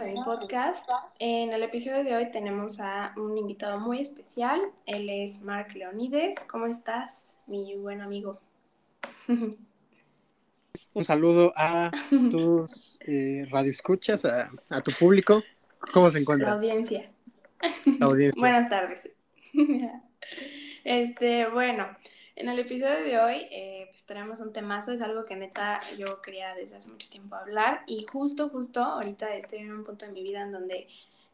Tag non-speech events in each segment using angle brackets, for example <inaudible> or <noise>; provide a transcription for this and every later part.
a mi podcast. En el episodio de hoy tenemos a un invitado muy especial. Él es Mark Leonides. ¿Cómo estás, mi buen amigo? <laughs> Un saludo a tus eh, radioescuchas, a, a, tu público. ¿Cómo se encuentra? La audiencia. La audiencia. Buenas tardes. <laughs> este, bueno, en el episodio de hoy eh, pues tenemos un temazo, es algo que neta yo quería desde hace mucho tiempo hablar y justo, justo ahorita estoy en un punto de mi vida en donde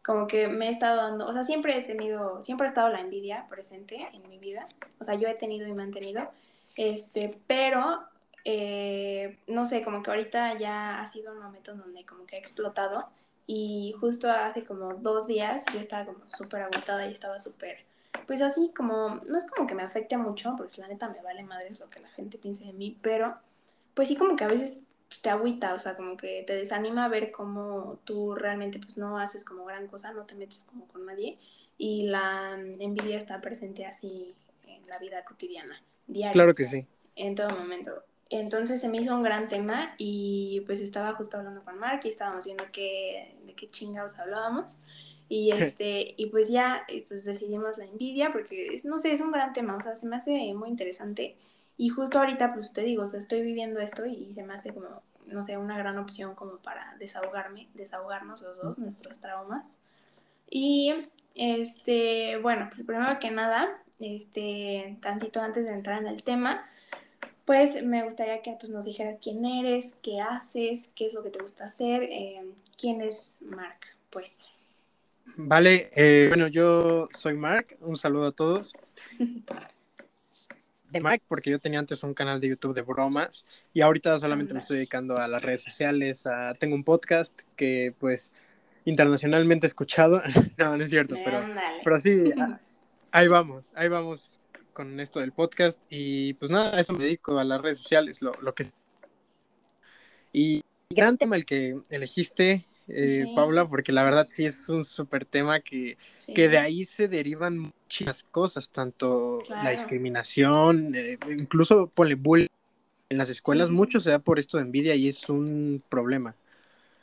como que me he estado dando, o sea, siempre he tenido, siempre ha estado la envidia presente en mi vida, o sea, yo he tenido y mantenido, este, pero eh, no sé, como que ahorita ya ha sido un momento donde como que ha explotado y justo hace como dos días yo estaba como súper agotada y estaba súper pues así como, no es como que me afecte mucho, porque la neta me vale madres lo que la gente piense de mí, pero pues sí como que a veces pues, te agüita, o sea, como que te desanima a ver cómo tú realmente pues no haces como gran cosa, no te metes como con nadie y la envidia está presente así en la vida cotidiana, diaria. Claro que sí. En todo momento. Entonces se me hizo un gran tema y pues estaba justo hablando con Mark y estábamos viendo qué, de qué chingados hablábamos. Y, <laughs> este, y pues ya eh, pues decidimos la envidia porque, es, no sé, es un gran tema, o sea, se me hace muy interesante. Y justo ahorita, pues te digo, o sea, estoy viviendo esto y se me hace como, no sé, una gran opción como para desahogarme, desahogarnos los dos, nuestros traumas. Y, este, bueno, pues primero que nada, este, tantito antes de entrar en el tema, pues me gustaría que pues, nos dijeras quién eres, qué haces, qué es lo que te gusta hacer, eh, quién es Mark, pues. Vale, eh, bueno, yo soy Mark, un saludo a todos. <laughs> De Mark, porque yo tenía antes un canal de YouTube de bromas y ahorita solamente me estoy dedicando a las redes sociales, tengo un podcast que pues internacionalmente escuchado, <laughs> no, no es cierto, pero, pero sí, <laughs> ahí vamos, ahí vamos con esto del podcast y pues nada, a eso me dedico a las redes sociales, lo, lo que... Y gran tema el que elegiste eh, Paula, porque la verdad sí es un súper tema que, que de ahí se derivan muchas cosas, tanto la discriminación, eh, incluso ponle bullying. En las escuelas, mucho se da por esto de envidia y es un problema.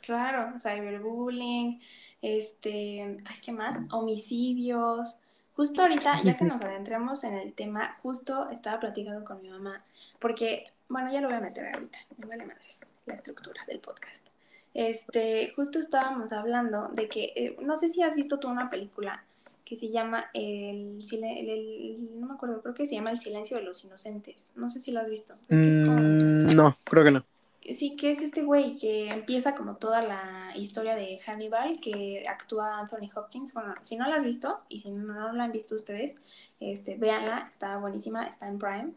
Claro, cyberbullying, este, ¿qué más? Homicidios. Justo ahorita, ya que nos adentramos en el tema, justo estaba platicando con mi mamá, porque, bueno, ya lo voy a meter ahorita, me vale madres, la estructura del podcast este, justo estábamos hablando de que, eh, no sé si has visto tú una película que se llama el, el, no me acuerdo, creo que se llama El silencio de los inocentes. No sé si lo has visto. Mm, no, creo que no. Sí, que es este güey que empieza como toda la historia de Hannibal, que actúa Anthony Hopkins. Bueno, si no la has visto, y si no la han visto ustedes, este, véanla, está buenísima, está en Prime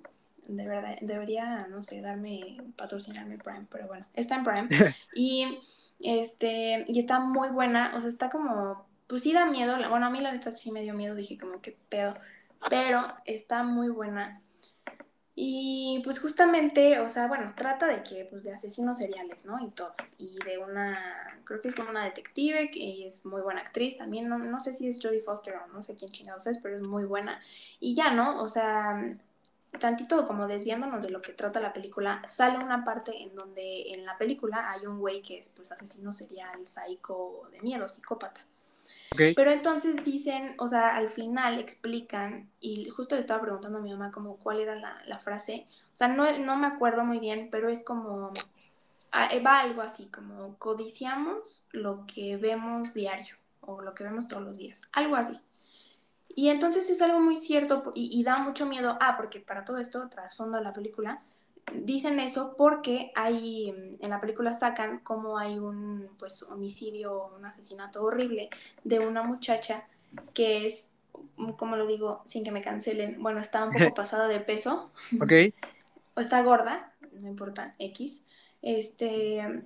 de verdad, debería, no sé, darme, patrocinarme Prime, pero bueno, está en Prime. <laughs> y, este, y está muy buena, o sea, está como, pues sí da miedo, bueno, a mí la neta sí me dio miedo, dije como que pedo, pero está muy buena. Y pues justamente, o sea, bueno, trata de que, pues de asesinos seriales, ¿no? Y todo. Y de una, creo que es como una detective, que es muy buena actriz también, no, no sé si es Jodie Foster o no sé quién chingados es, pero es muy buena. Y ya, ¿no? O sea, tantito como desviándonos de lo que trata la película, sale una parte en donde en la película hay un güey que es pues asesino serial, psico de miedo, psicópata. Pero entonces dicen, o sea, al final explican, y justo le estaba preguntando a mi mamá como cuál era la, frase, o sea, no, no me acuerdo muy bien, pero es como, ah, va algo así, como codiciamos lo que vemos diario, o lo que vemos todos los días, algo así. Y entonces es algo muy cierto y, da mucho miedo. Ah, porque para todo esto, trasfondo de la película, dicen eso porque hay, en la película sacan como hay un pues homicidio, un asesinato horrible de una muchacha que es, como lo digo, sin que me cancelen, bueno, está un poco <laughs> pasada de peso. Ok. <laughs> o está gorda, no importa, X. Este,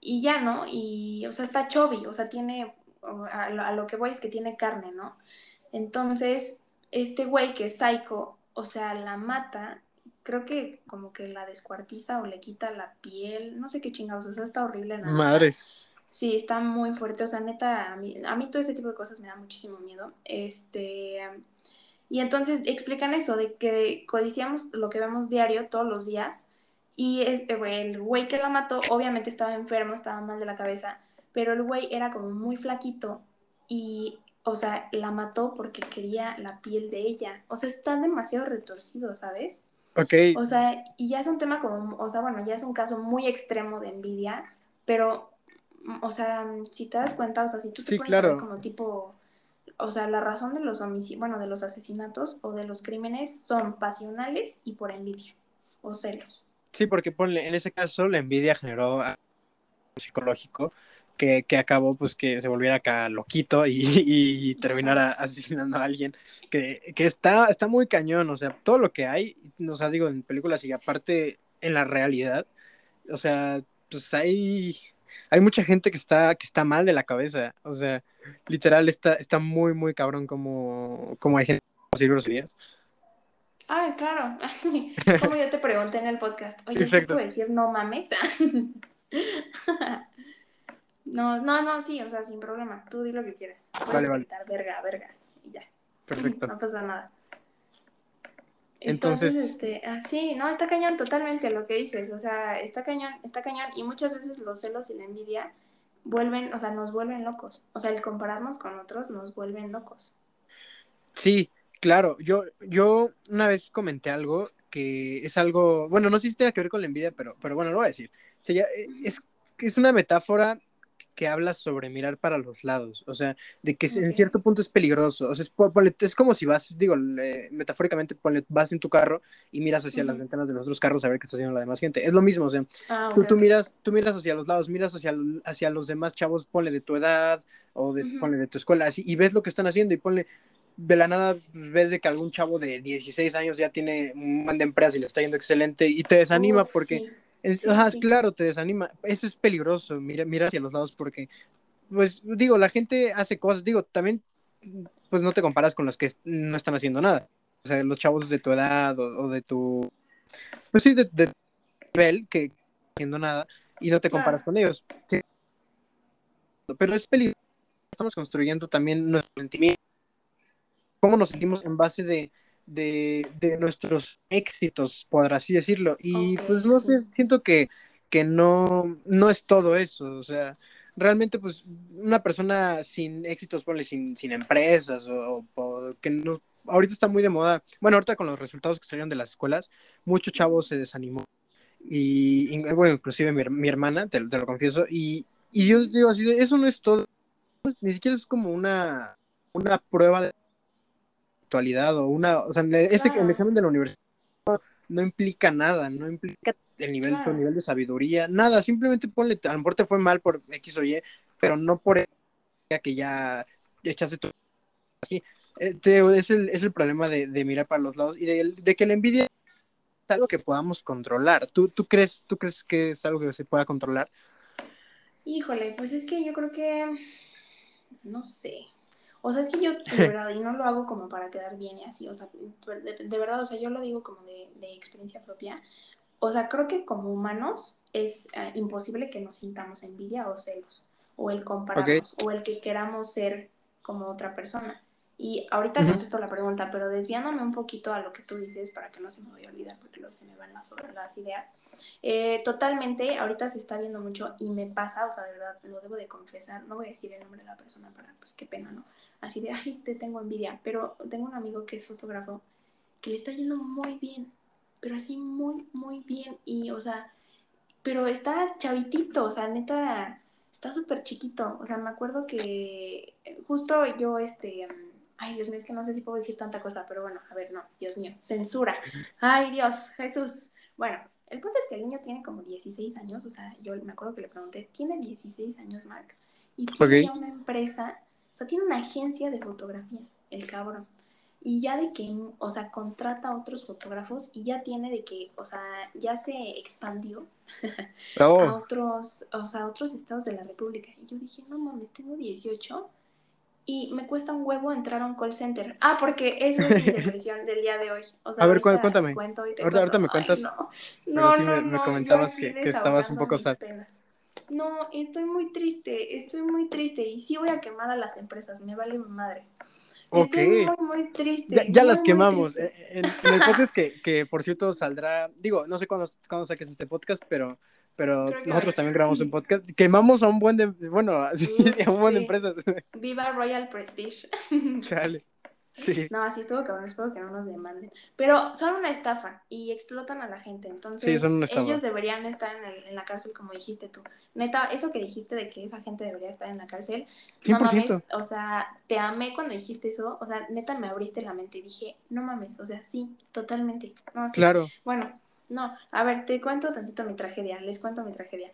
y ya, ¿no? Y, o sea, está chubby, o sea, tiene, a lo que voy es que tiene carne, ¿no? Entonces, este güey que es psycho, o sea, la mata, creo que como que la descuartiza o le quita la piel, no sé qué chingados, o sea, está horrible. Nada. Madres. Sí, está muy fuerte, o sea, neta, a mí, a mí todo ese tipo de cosas me da muchísimo miedo. Este, y entonces explican eso, de que codiciamos lo que vemos diario, todos los días, y es, el güey que la mató obviamente estaba enfermo, estaba mal de la cabeza, pero el güey era como muy flaquito y, o sea, la mató porque quería la piel de ella. O sea, está demasiado retorcido, ¿sabes? Ok. O sea, y ya es un tema como, o sea, bueno, ya es un caso muy extremo de envidia, pero, o sea, si te das cuenta, o sea, si tú te sí, pones claro. como tipo, o sea, la razón de los homicidios, bueno, de los asesinatos o de los crímenes son pasionales y por envidia o celos. Sí, porque ponle, en ese caso la envidia generó psicológico que, que, acabó pues que se volviera acá loquito y, <laughs> y terminara asesinando a alguien que, que, está, está muy cañón, o sea, todo lo que hay, o sea, digo, en películas y aparte en la realidad, o sea, pues hay, hay mucha gente que está, que está mal de la cabeza, o sea, literal está, está muy, muy cabrón como, como hay gente que groserías. Ah, claro. <laughs> <laughs> Como yo te pregunté en el podcast, oye, ¿sí puedo decir no mames? No, no, no, sí, o sea, sin problema. Tú di lo que quieras. Puedes vale, vale. verga, verga, y ya. Perfecto. No pasa nada. Entonces, Entonces este, ah, sí, no, está cañón totalmente lo que dices, o sea, está cañón, está cañón, y muchas veces los celos y la envidia vuelven, o sea, nos vuelven locos, o sea, el compararnos con otros nos vuelven locos. Sí, claro, yo, yo una vez comenté algo que es algo, bueno, no sé si tenga que ver con la envidia, pero, pero bueno, lo voy a decir. es, es una metáfora que habla sobre mirar para los lados, o sea, de que en cierto punto es peligroso, o sea, es, es como si vas, digo, metafóricamente, vas en tu carro y miras hacia uh -huh. las ventanas de los otros carros a ver qué está haciendo la demás gente, es lo mismo, o sea, ah, tú, tú, miras, tú miras hacia los lados, miras hacia, hacia los demás chavos, ponle de tu edad o de, uh -huh. ponle de tu escuela, así, y ves lo que están haciendo y ponle, de la nada ves de que algún chavo de 16 años ya tiene un buen de empresas y le está yendo excelente y te desanima uh, porque... Sí. Es, Sí, ajá, sí. claro, te desanima. Eso es peligroso, mira, mira hacia los lados porque, pues, digo, la gente hace cosas, digo, también, pues no te comparas con los que no están haciendo nada. O sea, los chavos de tu edad o, o de tu, pues sí, de, de tu nivel que no están haciendo nada y no te comparas Claro. con ellos. Sí. Pero es peligroso. Estamos construyendo también nuestros sentimientos. Cómo nos sentimos en base de, de, de, nuestros éxitos, por así decirlo. Y pues no sí. sé, siento que, que no, no es todo eso. O sea, realmente pues una persona sin éxitos, ponle sin, sin empresas o, o, que no... Ahorita está muy de moda, bueno, ahorita con los resultados que salieron de las escuelas, muchos chavos se desanimó. Y, y bueno, inclusive mi, mi hermana, te, te, lo confieso, y, y yo digo así, de, eso no es todo, ni siquiera es como una, una prueba de actualidad o una, o sea, ese, Claro. el examen de la universidad no, implica nada, no implica el nivel, Claro. tu nivel de sabiduría, nada, simplemente ponle, a lo mejor te fue mal por X o Y, pero no por que ya echaste tu... Así, eh, te- es, el, es el problema de, de mirar para los lados y de, de que la envidia es algo que podamos controlar. ¿Tú, tú, crees, ¿Tú crees que es algo que se pueda controlar? Híjole, pues es que yo creo que, no sé. O sea, es que yo, de <laughs> verdad, y no lo hago como para quedar bien y así, o sea, de, de verdad, o sea, yo lo digo como de, de experiencia propia. O sea, creo que como humanos es eh, imposible que nos sintamos envidia o celos, o el compararnos, o el que queramos ser como otra persona. Y ahorita Ujú. contesto la pregunta, pero desviándome un poquito a lo que tú dices para que no se me vaya a olvidar, porque luego se me van las, las ideas. Eh, totalmente, ahorita se está viendo mucho y me pasa, o sea, de verdad, lo debo de confesar, no voy a decir el nombre de la persona para, pues qué pena, ¿no? Así de, ay, te tengo envidia, pero tengo un amigo que es fotógrafo que le está yendo muy bien, pero así muy, muy bien, y, o sea, pero está chavitito, o sea, neta, está súper chiquito, o sea, me acuerdo que justo yo, este, ay, Dios mío, es que no sé si puedo decir tanta cosa, pero bueno, a ver, no, Dios mío, censura, ay, Dios, Jesús, bueno, el punto es que el niño tiene como 16 años, o sea, yo me acuerdo que le pregunté, ¿tiene 16 años, Mark? Y tiene una empresa, sea, tiene una agencia de fotografía, el cabrón. Y ya de que, o sea, contrata a otros fotógrafos y ya tiene de que, o sea, ya se expandió <laughs> a otros, o sea, a otros estados de la República. Y yo dije, no mames, tengo 18 y me cuesta un huevo entrar a un call center. Ah, porque eso es mi <laughs> depresión del día de hoy. O sea, A ver, cuéntame. Ahorita- ahorita me cuentas, Ay, no, no, sí no, me- me no, yo comentabas que- que estabas un poco sad. penas. No, estoy muy triste, estoy muy triste y sí voy a quemar a las empresas, me vale madres. Ok. Estoy muy, muy triste. Ya, ya muy, las quemamos. Eh, En, en el podcast que, que, por cierto, saldrá, digo, no sé cuándo, cuándo saques este podcast, pero, pero nosotros también grabamos un podcast. Quemamos a un buen de, bueno, <laughs> a un buen de empresas. Viva Royal Prestige. Chale. No, así estuvo cabrón, espero que no nos demanden. Pero son una estafa y explotan a la gente. Entonces, ellos deberían estar en, el, en, la cárcel, como dijiste tú. Neta, eso que dijiste de que esa gente debería estar en la cárcel, 100%. no mames, o sea, te amé cuando dijiste eso. O sea, neta, me abriste la mente y dije, no mames, o sea, sí, totalmente. No, claro. Bueno, no, a ver, te cuento tantito mi tragedia, les cuento mi tragedia.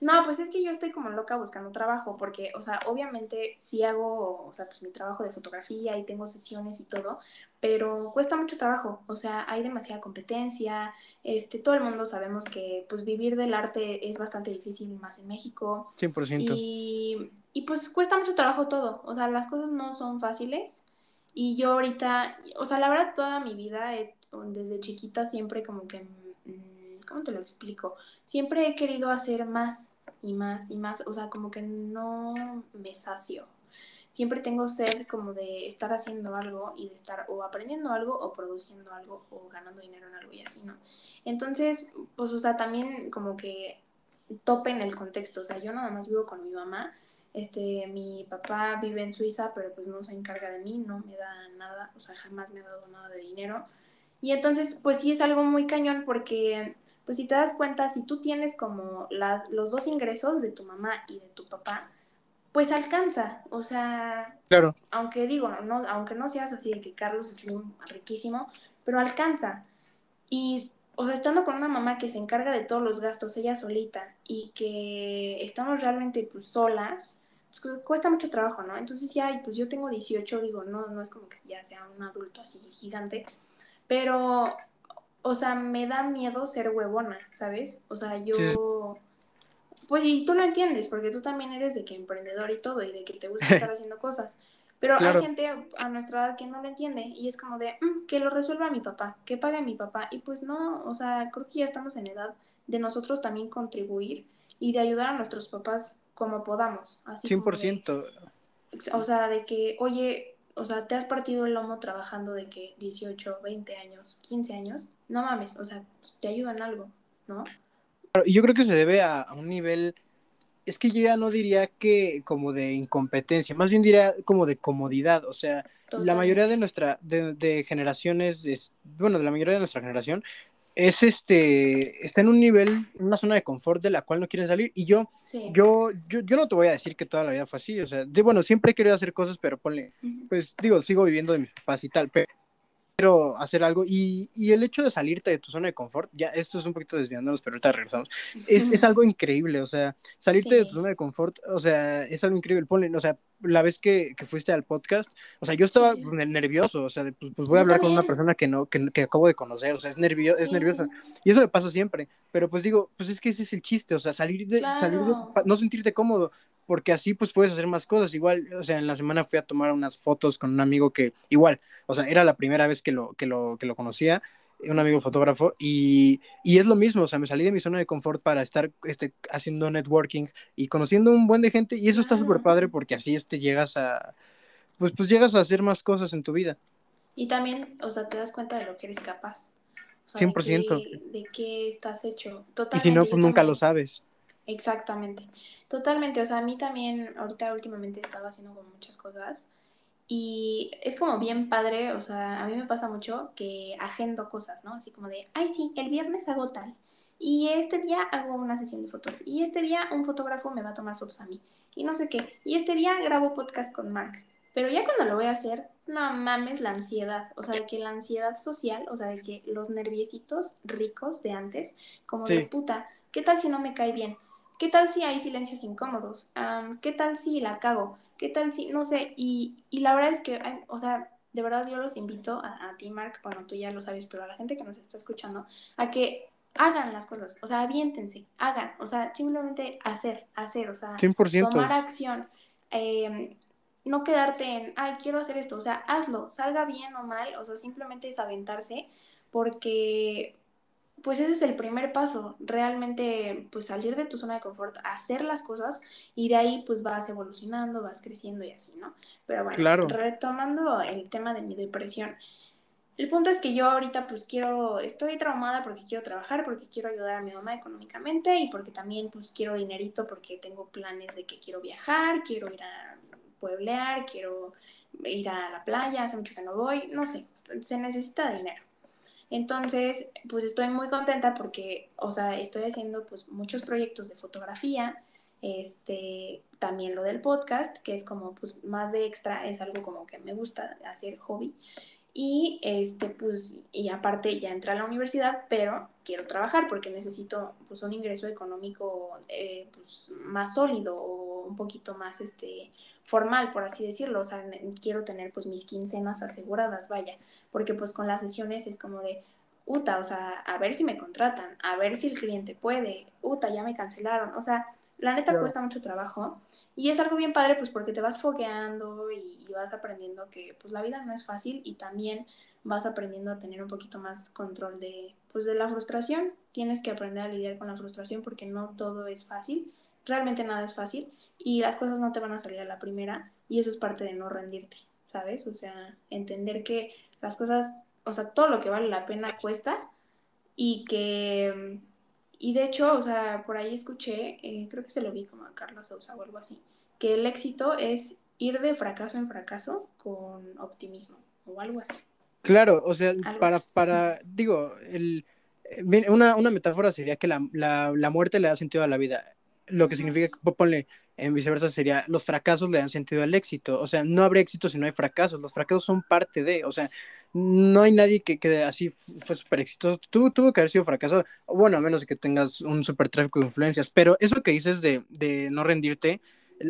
No, pues es que yo estoy como loca buscando trabajo, porque, o sea, obviamente sí hago, o sea, pues mi trabajo de fotografía y tengo sesiones y todo, pero cuesta mucho trabajo, o sea, hay demasiada competencia, este, todo el mundo sabemos que, pues, vivir del arte es bastante difícil, más en México. 100%. Y, y pues cuesta mucho trabajo todo, o sea, las cosas no son fáciles. Y yo ahorita, o sea, la verdad, toda mi vida, desde chiquita, siempre como que ¿cómo te lo explico? Siempre he querido hacer más y más y más, o sea, como que no me sacio. Siempre tengo sed como de estar haciendo algo y de estar o aprendiendo algo o produciendo algo o ganando dinero en algo y así, ¿no? Entonces, pues, o sea, también como que topen el contexto, o sea, yo nada más vivo con mi mamá, este, mi papá vive en Suiza, pero pues no se encarga de mí, no me da nada, o sea, jamás me ha dado nada de dinero. Y entonces, pues sí es algo muy cañón porque pues si te das cuenta, si tú tienes como los dos ingresos de tu mamá y de tu papá, pues alcanza, o sea, claro. aunque digo, no, aunque no seas así de que Carlos es riquísimo, pero alcanza. Y, o sea, estando con una mamá que se encarga de todos los gastos ella solita y que estamos realmente pues solas, pues cuesta mucho trabajo, ¿no? Entonces ya, pues yo tengo 18, digo, no, no es como que ya sea un adulto así gigante, pero o sea, me da miedo ser huevona, ¿sabes? O sea, yo... Pues y tú lo entiendes, porque tú también eres de que emprendedor y todo, y de que te gusta estar <laughs> haciendo cosas. Pero hay gente a nuestra edad que no lo entiende y es como de, mm, que lo resuelva mi papá, que pague mi papá. Y pues no, o sea, creo que ya estamos en edad de nosotros también contribuir y de ayudar a nuestros papás como podamos. Así 100%. o sea, de que, oye, o sea, te has partido el lomo trabajando de que 18, 20 años, 15 años, no mames, o sea, te ayudan algo, ¿no? Y yo creo que se debe a, un nivel, es que yo ya no diría que como de incompetencia, más bien diría como de comodidad, o sea, la mayoría de nuestra, de, de generaciones, es, bueno, de la mayoría de nuestra generación, es este, está en un nivel, una zona de confort de la cual no quiere salir. Y yo, yo, yo, yo, no te voy a decir que toda la vida fue así, o sea, de, bueno, siempre he querido hacer cosas, pero ponle, pues digo, sigo viviendo de mis papás y tal, pero quiero hacer algo y, y, el hecho de salirte de tu zona de confort, ya esto es un poquito desviándonos, pero ahorita regresamos, es, es algo increíble, o sea, salirte de tu zona de confort, o sea, es algo increíble, ponle, o sea, la vez que, que fuiste al podcast, o sea, yo estaba nervioso, o sea, pues, pues, voy a hablar con una persona que no, que, que, acabo de conocer, o sea, es, nervio, es nerviosa, y eso me pasa siempre, pero pues digo, pues es que ese es el chiste, o sea, salir de, salir de, no sentirte cómodo, porque así pues puedes hacer más cosas. Igual, o sea, en la semana fui a tomar unas fotos con un amigo que igual, o sea, era la primera vez que lo, que lo, que lo conocía, un amigo fotógrafo, y, y, es lo mismo, o sea, me salí de mi zona de confort para estar este, haciendo networking y conociendo un buen de gente, y eso está súper padre porque así este, llegas a, pues, pues llegas a hacer más cosas en tu vida. Y también, o sea, te das cuenta de lo que eres capaz. O sea, 100%. De qué, estás hecho. Totalmente, y si no, pues nunca lo sabes. Exactamente. Totalmente, o sea, a mí también ahorita últimamente he estado haciendo como muchas cosas y es como bien padre, o sea, a mí me pasa mucho que agendo cosas, ¿no? Así como de, ay, sí, el viernes hago tal y este día hago una sesión de fotos y este día un fotógrafo me va a tomar fotos a mí y no sé qué, y este día grabo podcast con Mark. Pero ya cuando lo voy a hacer, no mames la ansiedad, o sea, de que la ansiedad social, o sea, de que los nerviecitos ricos de antes, como de puta, ¿qué tal si no me cae bien? ¿Qué tal si hay silencios incómodos? ¿Qué tal si la cago? ¿Qué tal si, no sé? Y, y la verdad es que, o sea, de verdad yo los invito a, a ti, Mark, bueno, tú ya lo sabes, pero a la gente que nos está escuchando, a que hagan las cosas, o sea, aviéntense, hagan, o sea, simplemente hacer, hacer, o sea, tomar acción, em, no quedarte en, ay, quiero hacer esto, o sea, hazlo, salga bien o mal, o sea, simplemente es aventarse, porque pues ese es el primer paso, realmente pues salir de tu zona de confort, hacer las cosas y de ahí pues vas evolucionando, vas creciendo y así, ¿no? Pero bueno, retomando el tema de mi depresión, el punto es que yo ahorita pues quiero, estoy traumada porque quiero trabajar, porque quiero ayudar a mi mamá económicamente y porque también pues quiero dinerito porque tengo planes de que quiero viajar, quiero ir a pueblear, quiero ir a la playa, hace mucho que no voy, no sé, se necesita dinero. Entonces, pues estoy muy contenta porque, o sea, estoy haciendo pues muchos proyectos de fotografía, este, también lo del podcast, que es como pues más de extra, es algo como que me gusta hacer hobby. Y este, pues, y aparte ya entré a la universidad, pero quiero trabajar porque necesito pues un ingreso económico eh, pues, más sólido o un poquito más este formal, por así decirlo. O sea, quiero tener pues mis quincenas aseguradas, vaya, porque pues con las sesiones es como de, uta, o sea, a ver si me contratan, a ver si el cliente puede, uta, ya me cancelaron. O sea, la neta cuesta mucho trabajo y es algo bien padre pues porque te vas fogueando y, vas aprendiendo que pues la vida no es fácil y también vas aprendiendo a tener un poquito más control de pues de la frustración. Tienes que aprender a lidiar con la frustración porque no todo es fácil, realmente nada es fácil y las cosas no te van a salir a la primera y eso es parte de no rendirte, ¿sabes? O sea, entender que las cosas, o sea, todo lo que vale la pena cuesta y que y de hecho, o sea, por ahí escuché, eh, creo que se lo vi como a Carlos Sousa o algo así, que el éxito es ir de fracaso en fracaso con optimismo o algo así. Claro, o sea, para, para, digo, el, eh, una, una metáfora sería que la, la, la, muerte le da sentido a la vida. Lo que significa que, ponle, en viceversa sería, los fracasos le dan sentido al éxito. O sea, no habrá éxito si no hay fracasos. Los fracasos son parte de, o sea, no hay nadie que, que así fue súper exitoso. Tuvo, tuvo que haber sido fracasado. Bueno, a menos que tengas un súper tráfico de influencias. Pero eso que dices de, de no rendirte,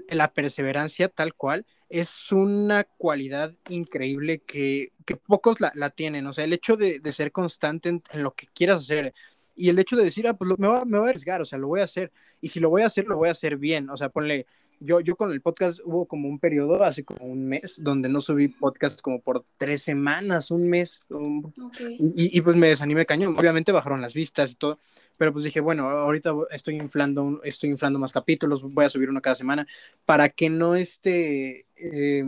la perseverancia tal cual, es una cualidad increíble que, que pocos la, la, tienen. O sea, el hecho de, de ser constante en, en, lo que quieras hacer y el hecho de decir, ah, pues lo, me, va, me voy a arriesgar, o sea, lo voy a hacer. Y si lo voy a hacer, lo voy a hacer bien. O sea, ponle, yo, yo con el podcast hubo como un periodo, hace como un mes, donde no subí podcast como por tres semanas, un mes. y, y, pues me desanimé cañón. Obviamente bajaron las vistas y todo, pero pues dije, bueno, ahorita estoy inflando, estoy inflando más capítulos, voy a subir uno cada semana para que no esté, eh,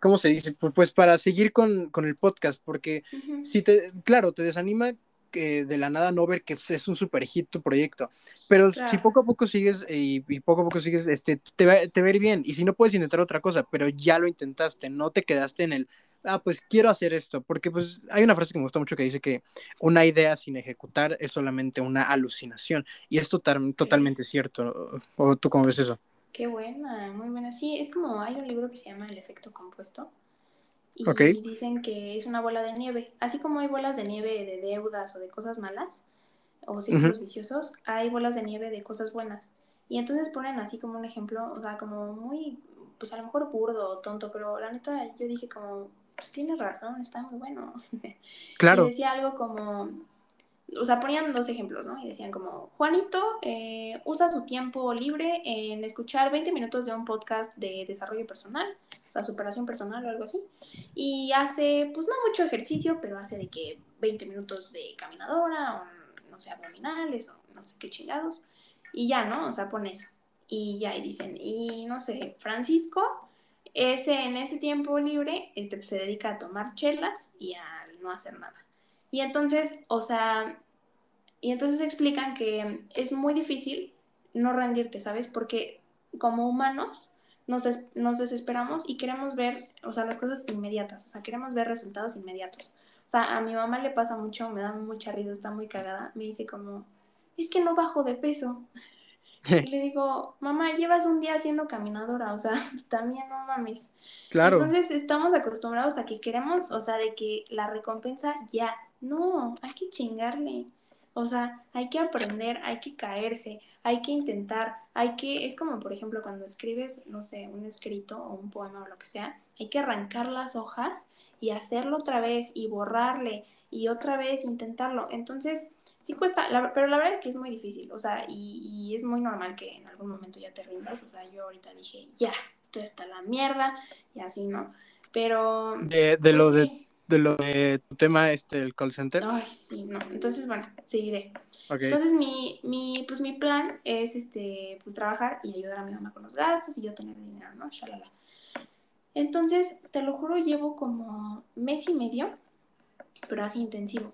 ¿cómo se dice? Pues, pues para seguir con, con, el podcast, porque si te, claro, te desanima de la nada no ver que es un super hit tu proyecto. Pero si poco a poco sigues y, poco a poco sigues, este, te, va, te va a ir bien. Y si no puedes intentar otra cosa, pero ya lo intentaste, no te quedaste en el, ah, pues quiero hacer esto. Porque pues hay una frase que me gusta mucho que dice que una idea sin ejecutar es solamente una alucinación. Y es totalmente cierto. ¿O tú cómo ves eso? Qué buena, muy buena. Sí, es como hay un libro que se llama El efecto compuesto y dicen que es una bola de nieve. Así como hay bolas de nieve de deudas o de cosas malas o círculos viciosos, hay bolas de nieve de cosas buenas. Y entonces ponen así como un ejemplo, o sea, como muy, pues a lo mejor burdo o tonto, pero la neta yo dije como, pues tiene razón, está muy bueno. <laughs> Claro. Y decía algo como, o sea, ponían dos ejemplos, ¿no? Y decían como, Juanito eh, usa su tiempo libre en escuchar 20 minutos de un podcast de desarrollo personal, sea, superación personal o algo así, y hace, pues no mucho ejercicio, pero hace de que 20 minutos de caminadora, o no sé, abdominales, o no sé qué chingados, y ya, ¿no? O sea, pone eso. Y ya, y dicen, y no sé, Francisco, ese, en ese tiempo libre, este, pues, se dedica a tomar chelas y a no hacer nada. Y entonces, o sea, y entonces explican que es muy difícil no rendirte, ¿sabes? Porque como humanos nos, nos desesperamos y queremos ver, o sea, las cosas inmediatas, o sea, queremos ver resultados inmediatos. O sea, a mi mamá le pasa mucho, me da mucha risa, está muy cagada, me dice como, es que no bajo de peso. <laughs> Y le digo, mamá, llevas un día haciendo caminadora, o sea, <laughs> también no mames. Claro. Entonces estamos acostumbrados a que queremos, o sea, de que la recompensa ya. No, hay que chingarle. O sea, hay que aprender, hay que caerse, hay que intentar, hay que, es como por ejemplo cuando escribes, no sé, un escrito o un poema o lo que sea, hay que arrancar las hojas y hacerlo otra vez y borrarle y otra vez intentarlo. Entonces, sí cuesta, pero la verdad es que es muy difícil, o sea, y, es muy normal que en algún momento ya te rindas, o sea, yo ahorita dije, ya, estoy hasta la mierda, y así, ¿no? Pero... De, de lo pues de... De lo de tu tema, este, el call center. Ay, sí, no. Entonces, bueno, seguiré. Entonces, mi, mi, pues, mi plan es, este, pues, trabajar y ayudar a mi mamá con los gastos y yo tener dinero, ¿no? Shalala. Entonces, te lo juro, llevo como mes y medio pero así intensivo,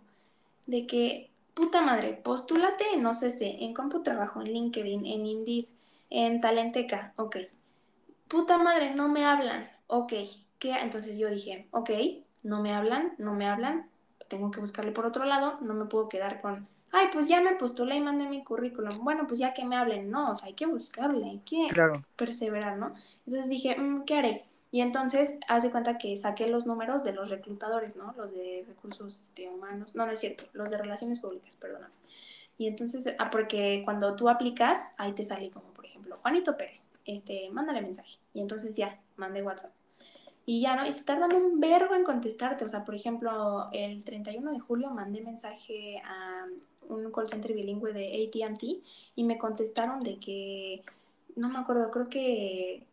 de que, puta madre, postúlate en OCC, en CompuTrabajo, en LinkedIn, en Indeed, en Talenteca, ok. Puta madre, no me hablan, ok. ¿Qué? Entonces yo dije, ok, no me hablan, no me hablan, tengo que buscarle por otro lado, no me puedo quedar con, ay, pues ya me postulé y mandé mi currículum, bueno, pues ya que me hablen, no, o sea, hay que buscarle, hay que perseverar, ¿no? Entonces dije, mm, ¿qué haré? Y entonces, haz de cuenta que saqué los números de los reclutadores, ¿no? Los de recursos este, humanos, no, no es cierto, los de relaciones públicas, perdóname. Y entonces, ah, porque cuando tú aplicas, ahí te sale como, por ejemplo, Juanito Pérez, este, mándale mensaje. Y entonces ya, mandé WhatsApp. Y ya, ¿no? Y se tardan un verbo en contestarte. O sea, por ejemplo, el 31 de julio mandé mensaje a un call center bilingüe de ATT y me contestaron de que, no me acuerdo, creo que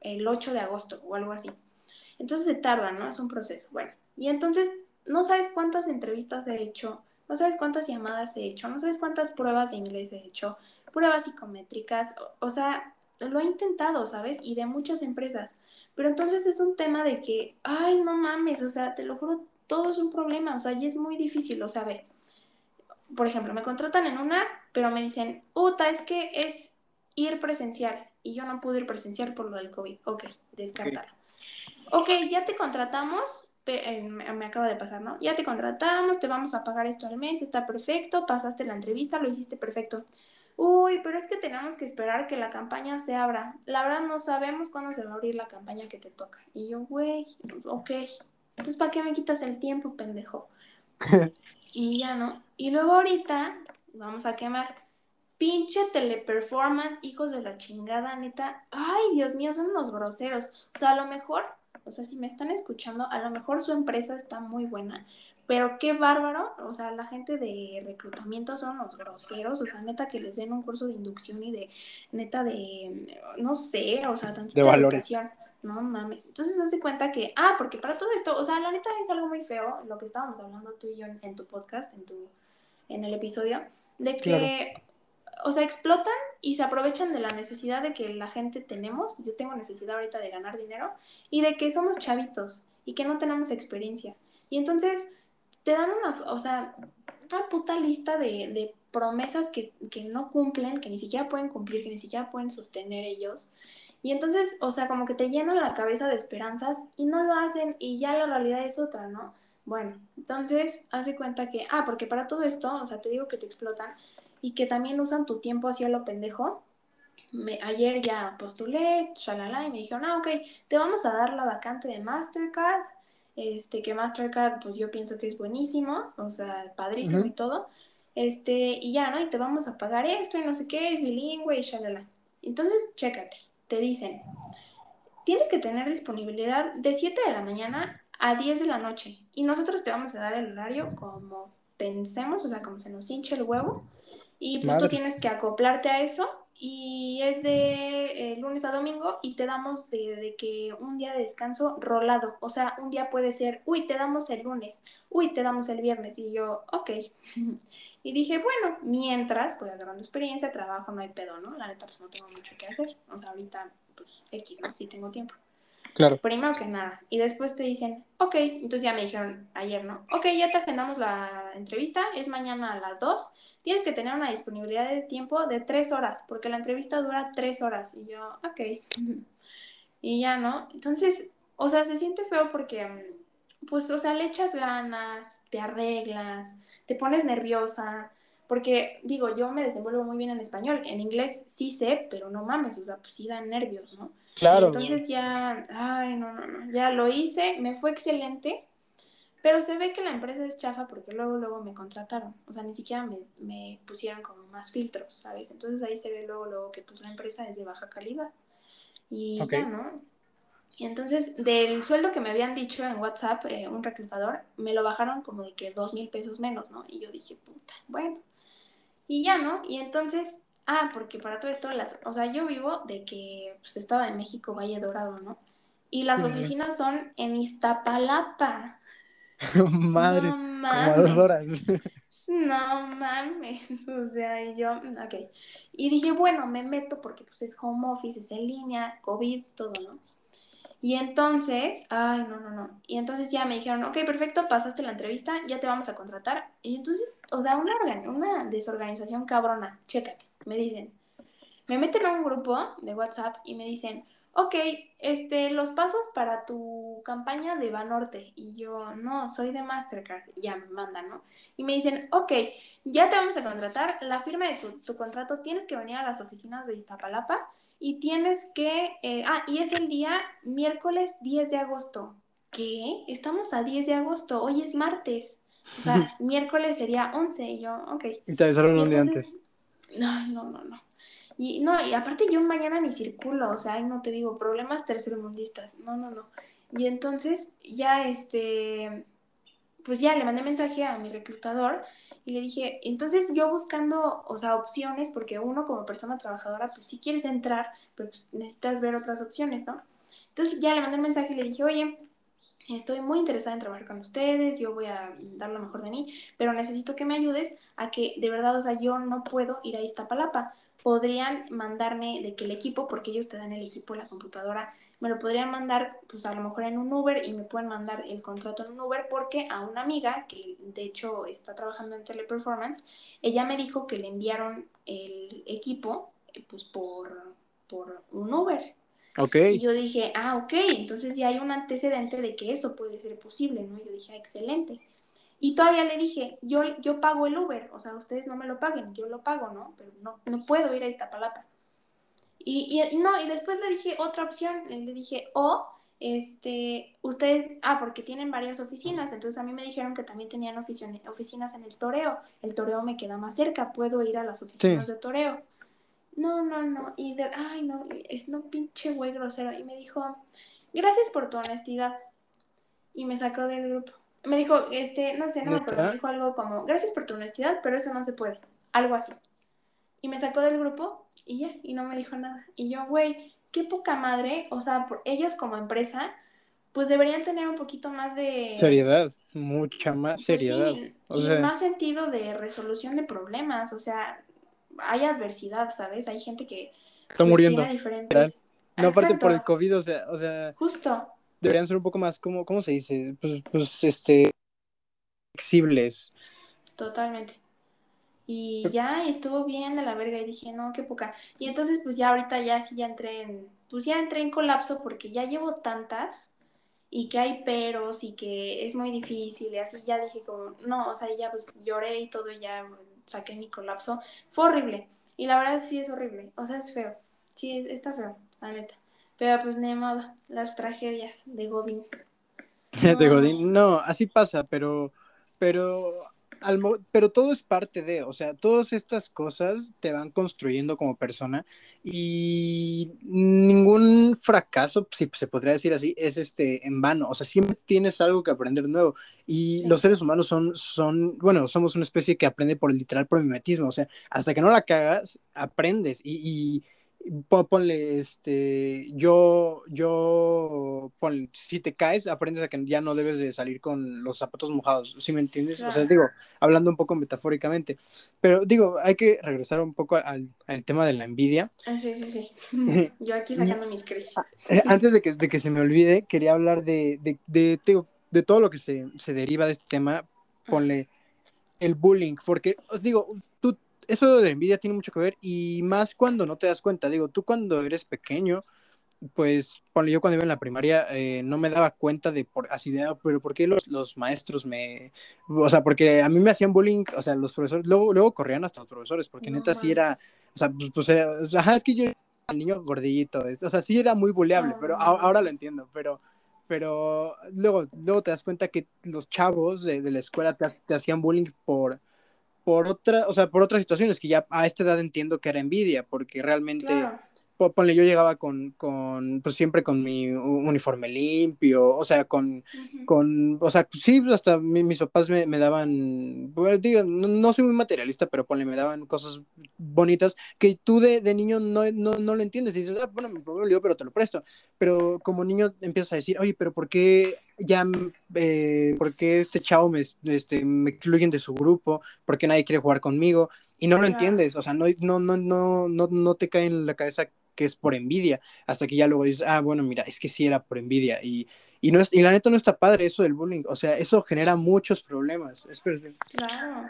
el 8 de agosto o algo así. Entonces se tarda, ¿no? Es un proceso. Bueno, y entonces no sabes cuántas entrevistas he hecho, no sabes cuántas llamadas he hecho, no sabes cuántas pruebas de inglés he hecho, pruebas psicométricas, o, o sea, lo he intentado, ¿sabes? Y de muchas empresas. Pero entonces es un tema de que, ay, no mames, o sea, te lo juro, todo es un problema, o sea, y es muy difícil, o sea, ve, por ejemplo, me contratan en una, pero me dicen, Uta, es que es ir presencial, y yo no pude ir presencial por lo del COVID. Ok, descartarlo. Ok, ya te contratamos, me acaba de pasar, ¿no? Ya te contratamos, te vamos a pagar esto al mes, está perfecto, pasaste la entrevista, lo hiciste perfecto. Uy, pero es que tenemos que esperar que la campaña se abra. La verdad no sabemos cuándo se va a abrir la campaña que te toca. Y yo, güey, ok. Entonces, ¿para qué me quitas el tiempo, pendejo? <laughs> y ya no. Y luego ahorita vamos a quemar. Pinche teleperformance, hijos de la chingada, neta. Ay, Dios mío, son unos groseros. O sea, a lo mejor, o sea, si me están escuchando, a lo mejor su empresa está muy buena, pero qué bárbaro, o sea, la gente de reclutamiento son los groseros, o sea, neta que les den un curso de inducción y de, neta de, no sé, o sea, tantita de educación. No mames. Entonces se hace cuenta que, ah, porque para todo esto, o sea, la neta es algo muy feo, lo que estábamos hablando tú y yo en, tu podcast, en tu, en el episodio, de que, o sea, explotan y se aprovechan de la necesidad de que la gente tenemos, yo tengo necesidad ahorita de ganar dinero, y de que somos chavitos y que no tenemos experiencia. Y entonces te dan una, o sea, una puta lista de, promesas que, no cumplen, que ni siquiera pueden cumplir, que ni siquiera pueden sostener ellos. Y entonces, o sea, como que te llenan la cabeza de esperanzas y no lo hacen y ya la realidad es otra, ¿no? Bueno, entonces, hace cuenta que, ah, porque para todo esto, o sea, te digo que te explotan y que también usan tu tiempo hacia lo pendejo. Me, ayer ya postulé, shalala, y me dijeron, ah, ok, te vamos a dar la vacante de Mastercard este, que Mastercard, pues yo pienso que es buenísimo, o sea, padrísimo y todo, este, y ya, ¿no? Y te vamos a pagar esto y no sé qué, es bilingüe y shalala. Entonces, chécate, te dicen, tienes que tener disponibilidad de 7 de la mañana a 10 de la noche, y nosotros te vamos a dar el horario como pensemos, o sea, como se nos hinche el huevo, y pues tú tienes que acoplarte a eso y es de eh, lunes a domingo y te damos de, que un día de descanso rolado. O sea, un día puede ser, uy, te damos el lunes, uy, te damos el viernes. Y yo, ok. <laughs> y dije, bueno, mientras voy agarrando experiencia, trabajo, no hay pedo, ¿no? La neta, pues no tengo mucho que hacer. O sea, ahorita, pues X, ¿no? Sí tengo tiempo. Claro. Primero que nada. Y después te dicen, ok, entonces ya me dijeron ayer, ¿no? Ok, ya te agendamos la entrevista, es mañana a las 2. Tienes que tener una disponibilidad de tiempo de 3 horas, porque la entrevista dura 3 horas. Y yo, ok. y ya, ¿no? Entonces, o sea, se siente feo porque, pues, o sea, le echas ganas, te arreglas, te pones nerviosa. Porque digo, yo me desenvuelvo muy bien en español. En inglés sí sé, pero no mames, o sea, pues sí dan nervios, ¿no? Claro. entonces ya, ay, no, no, no, ya lo hice, me fue excelente, pero se ve que la empresa es chafa porque luego, luego me contrataron, o sea, ni siquiera me, me pusieron como más filtros, ¿sabes? Entonces ahí se ve luego, luego que pues la empresa es de baja calidad. Y ya, ¿no? Y entonces, del sueldo que me habían dicho en WhatsApp, eh, un reclutador, me lo bajaron como de que dos mil pesos menos, ¿no? Y yo dije, puta, bueno. Y ya, ¿no? Y entonces Ah, porque para todo esto, las, o sea, yo vivo de que pues, estaba en México, Valle Dorado, ¿no? Y las oficinas son en Iztapalapa. <laughs> Madre, no mames. como dos horas. no mames, o sea, y yo, ok. Y dije, bueno, me meto porque pues es home office, es en línea, COVID, todo, ¿no? Y entonces, ay, no, no, no. Y entonces ya me dijeron, ok, perfecto, pasaste la entrevista, ya te vamos a contratar. Y entonces, o sea, una, una desorganización cabrona, chécate, me dicen. Me meten a un grupo de WhatsApp y me dicen, ok, este, los pasos para tu campaña de Banorte. Y yo, no, soy de Mastercard. Ya me mandan, ¿no? Y me dicen, ok, ya te vamos a contratar. La firma de tu, tu contrato tienes que venir a las oficinas de Iztapalapa y tienes que, eh, ah, y es el día miércoles 10 de agosto. ¿Qué? Estamos a 10 de agosto, hoy es martes. O sea, <laughs> miércoles sería 11 y yo, ok. Y te avisaron un día antes. No, no, no, no. Y no, y aparte yo mañana ni circulo, o sea, no te digo, problemas tercermundistas. No, no, no. Y entonces ya este, pues ya le mandé mensaje a mi reclutador y le dije, entonces yo buscando, o sea, opciones, porque uno como persona trabajadora, pues si quieres entrar, pero pues necesitas ver otras opciones, ¿no? Entonces ya le mandé mensaje y le dije, oye, estoy muy interesada en trabajar con ustedes, yo voy a dar lo mejor de mí, pero necesito que me ayudes a que de verdad, o sea, yo no puedo ir a Iztapalapa. Podrían mandarme de que el equipo, porque ellos te dan el equipo, la computadora, me lo podrían mandar, pues a lo mejor en un Uber y me pueden mandar el contrato en un Uber porque a una amiga, que de hecho está trabajando en Teleperformance, ella me dijo que le enviaron el equipo, pues por, por un Uber. Ok. Y yo dije, ah, ok, entonces ya hay un antecedente de que eso puede ser posible, ¿no? Yo dije, ah, excelente. Y todavía le dije, yo, yo pago el Uber, o sea, ustedes no me lo paguen, yo lo pago, ¿no? Pero no, no puedo ir a esta palapa. Y, y, no, y después le dije otra opción, le dije, o, este, ustedes, ah, porque tienen varias oficinas, entonces a mí me dijeron que también tenían oficinas en el toreo, el toreo me queda más cerca, puedo ir a las oficinas de toreo. No, no, no, y de, ay, no, es no pinche güey grosero, y me dijo, gracias por tu honestidad, y me sacó del grupo. Me dijo, este, no sé, no me acuerdo, me dijo algo como, gracias por tu honestidad, pero eso no se puede, algo así. Y me sacó del grupo y ya, y no me dijo nada. Y yo, güey, qué poca madre, o sea, por ellos como empresa, pues deberían tener un poquito más de... Seriedad, mucha más pues seriedad. y más sentido de resolución de problemas, o sea, hay adversidad, ¿sabes? Hay gente que... Está pues, muriendo. No, aparte por el COVID, o sea, o sea... Justo. Deberían ser un poco más, ¿cómo, cómo se dice? Pues, pues, este... flexibles. Totalmente. Y ya estuvo bien de la verga y dije, no, qué poca. Y entonces pues ya ahorita ya sí ya entré en, pues ya entré en colapso porque ya llevo tantas y que hay peros y que es muy difícil y así ya dije como, no, o sea, ya pues lloré y todo y ya saqué mi colapso. Fue horrible. Y la verdad sí es horrible, o sea, es feo. Sí, está feo, la neta. Pero pues ni modo, las tragedias de Godín. <laughs> de Godín, no, así pasa, pero, pero pero todo es parte de, o sea, todas estas cosas te van construyendo como persona y ningún fracaso, si se podría decir así, es este en vano, o sea, siempre tienes algo que aprender nuevo y los seres humanos son, son, bueno, somos una especie que aprende por el literal por mimetismo, o sea, hasta que no la cagas, aprendes y ponle, este, yo, yo, ponle, si te caes, aprendes a que ya no debes de salir con los zapatos mojados, ¿sí me entiendes? O sea, digo, hablando un poco metafóricamente, pero digo, hay que regresar un poco al, al tema de la envidia. Ah, sí, sí, sí. <laughs> Yo aquí sacando mis crisis. Eh, antes de que, de que se me olvide, quería hablar de, de, de, de todo lo que se, se deriva de este tema, ponle el bullying, porque os digo, tú eso de envidia tiene mucho que ver y más cuando no te das cuenta. Digo, tú cuando eres pequeño, pues, ponle yo cuando iba en la primaria, eh, no me daba cuenta de, por, así de, ah, pero ¿por qué los, los, maestros me, o sea, porque a mí me hacían bullying, o sea, los profesores, luego, luego corrían hasta los profesores, porque neta sí era, o sea, pues, pues era, es que yo el niño gordillito, o sea, sí era muy buleable, pero ahora lo entiendo, pero pero luego, luego te das cuenta que los chavos de, de la escuela te, te, hacían bullying por, por otra, o sea, por otras situaciones que ya a esta edad entiendo que era envidia, porque realmente ponle, yo llegaba con, con, pues siempre con mi uniforme limpio, o sea, con, con o sea, sí, hasta mis papás me, me daban, pues, digo, no, soy muy materialista, pero ponle, me daban cosas bonitas que tú de, de niño no, no, no, lo entiendes y dices, ah, bueno, me problema pero te lo presto, pero como niño empiezas a decir, oye, pero ¿por qué ya, eh, por qué este chavo me, este, me excluyen de su grupo? ¿Por qué nadie quiere jugar conmigo? y no lo entiendes, o sea, no, no, no, no, no, no te cae en la cabeza que es por envidia, hasta que ya luego dices, ah, bueno, mira, es que sí era por envidia, y, y, no es, y la neta no está padre eso del bullying, o sea, eso genera muchos problemas. Es claro,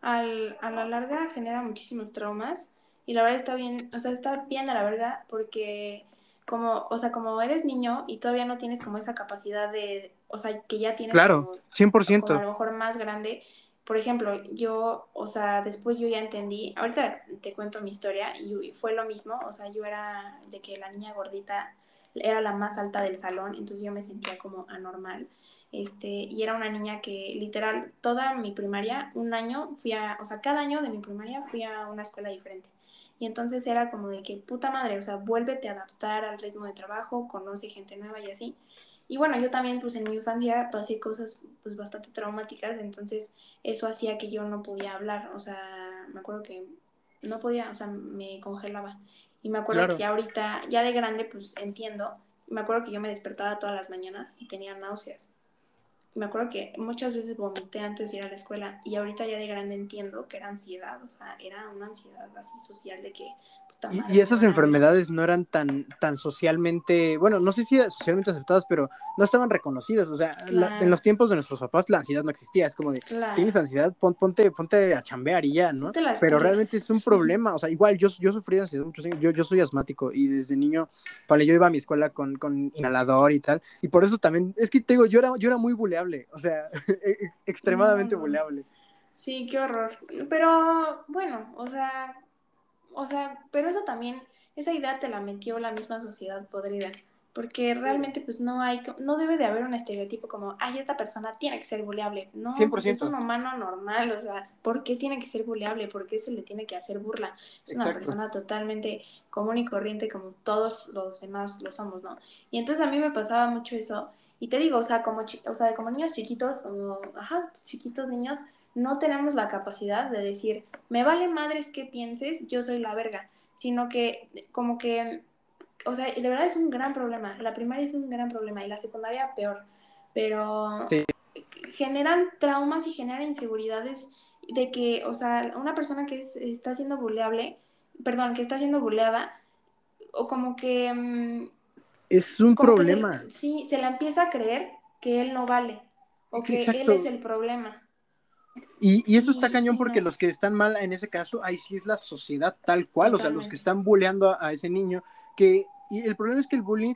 Al, a la larga genera muchísimos traumas, y la verdad está bien, o sea, está bien a la verdad, porque como, o sea, como eres niño y todavía no tienes como esa capacidad de, o sea, que ya tienes claro, 100%. a lo mejor más grande, por ejemplo, yo, o sea, después yo ya entendí, ahorita te cuento mi historia y fue lo mismo, o sea, yo era de que la niña gordita era la más alta del salón, entonces yo me sentía como anormal. Este, y era una niña que literal toda mi primaria, un año fui a, o sea, cada año de mi primaria fui a una escuela diferente. Y entonces era como de que puta madre, o sea, vuélvete a adaptar al ritmo de trabajo, conoce gente nueva y así. Y bueno, yo también pues en mi infancia pasé cosas pues bastante traumáticas, entonces eso hacía que yo no podía hablar, o sea, me acuerdo que no podía, o sea, me congelaba. Y me acuerdo que ya ahorita, ya de grande pues entiendo, me acuerdo que yo me despertaba todas las mañanas y tenía náuseas. Me acuerdo que muchas veces vomité antes de ir a la escuela y ahorita ya de grande entiendo que era ansiedad, o sea, era una ansiedad así social de que y, esas enfermedades no eran tan, tan socialmente, bueno, no sé si socialmente aceptadas, pero no estaban reconocidas. O sea, en los tiempos de nuestros papás la ansiedad no existía. Es como de, tienes ansiedad, ponte, ponte a chambear y ya, ¿no? Pero realmente es un <laughs> problema. O sea, igual yo, yo sufrí de ansiedad muchos años. Yo, yo soy asmático y desde niño, vale, yo iba a mi escuela con, con inhalador y tal. Y por eso también, es que te digo, yo era, yo era muy buleable. O sea, <laughs> e, e, extremadamente buleable. Sí, qué horror. Pero bueno, o sea, o sea, pero eso también, esa idea te la metió la misma sociedad podrida, porque realmente pues no hay, no debe de haber un estereotipo como, ay, esta persona tiene que ser buleable, no, pues, es un humano normal, o sea, ¿por qué tiene que ser buleable? ¿Por qué se le tiene que hacer burla? Es una persona totalmente común y corriente como todos los demás lo somos, ¿no? Y entonces a mí me pasaba mucho eso, y te digo, o sea, como, o sea, como niños chiquitos, como, ajá, chiquitos niños, no tenemos la capacidad de decir, me vale madres que pienses, yo soy la verga, sino que como que, o sea, de verdad es un gran problema, la primaria es un gran problema y la secundaria peor, pero generan traumas y generan inseguridades de que, o sea, una persona que está siendo buleable, perdón, que está siendo buleada, o como que... Mm, es un problema. sí, se la empieza a creer que él no vale, o que él es el problema. Y, eso está cañón porque los que están mal en ese caso, ahí sí es la sociedad tal cual, o sea, los que están bulleando a, ese niño, que, y el problema es que el bullying,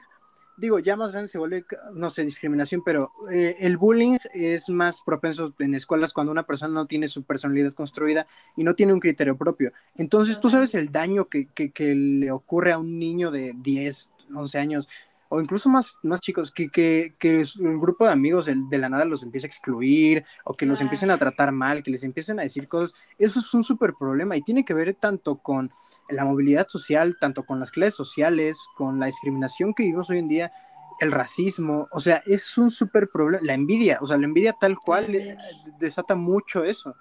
digo, ya más grande se vuelve, no sé, discriminación, pero eh, el bullying es más propenso en escuelas cuando una persona no tiene su personalidad construida y no tiene un criterio propio. Entonces, tú sabes el daño que, que, que le ocurre a un niño de 10, 11 años o incluso más, más chicos, que, que, que un grupo de amigos de, la nada los empiece a excluir o que los empiecen a tratar mal, que les empiecen a decir cosas, eso es un súper problema y tiene que ver tanto con la movilidad social, tanto con las clases sociales, con la discriminación que vivimos hoy en día, el racismo, o sea, es un súper problema, la envidia, o sea, la envidia tal cual eh, desata mucho eso.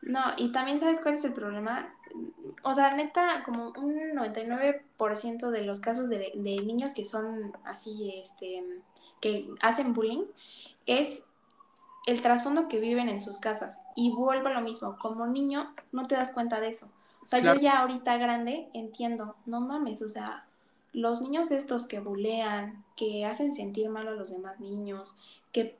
No, y también sabes cuál es el problema, o sea, neta, como un 99% de los casos de, niños que son así, este, que hacen bullying, es el trasfondo que viven en sus casas. Y vuelvo a lo mismo, como niño no te das cuenta de eso. O sea, yo ya ahorita grande entiendo, no mames, o sea, los niños estos que bulean, que hacen sentir mal a los demás niños, que,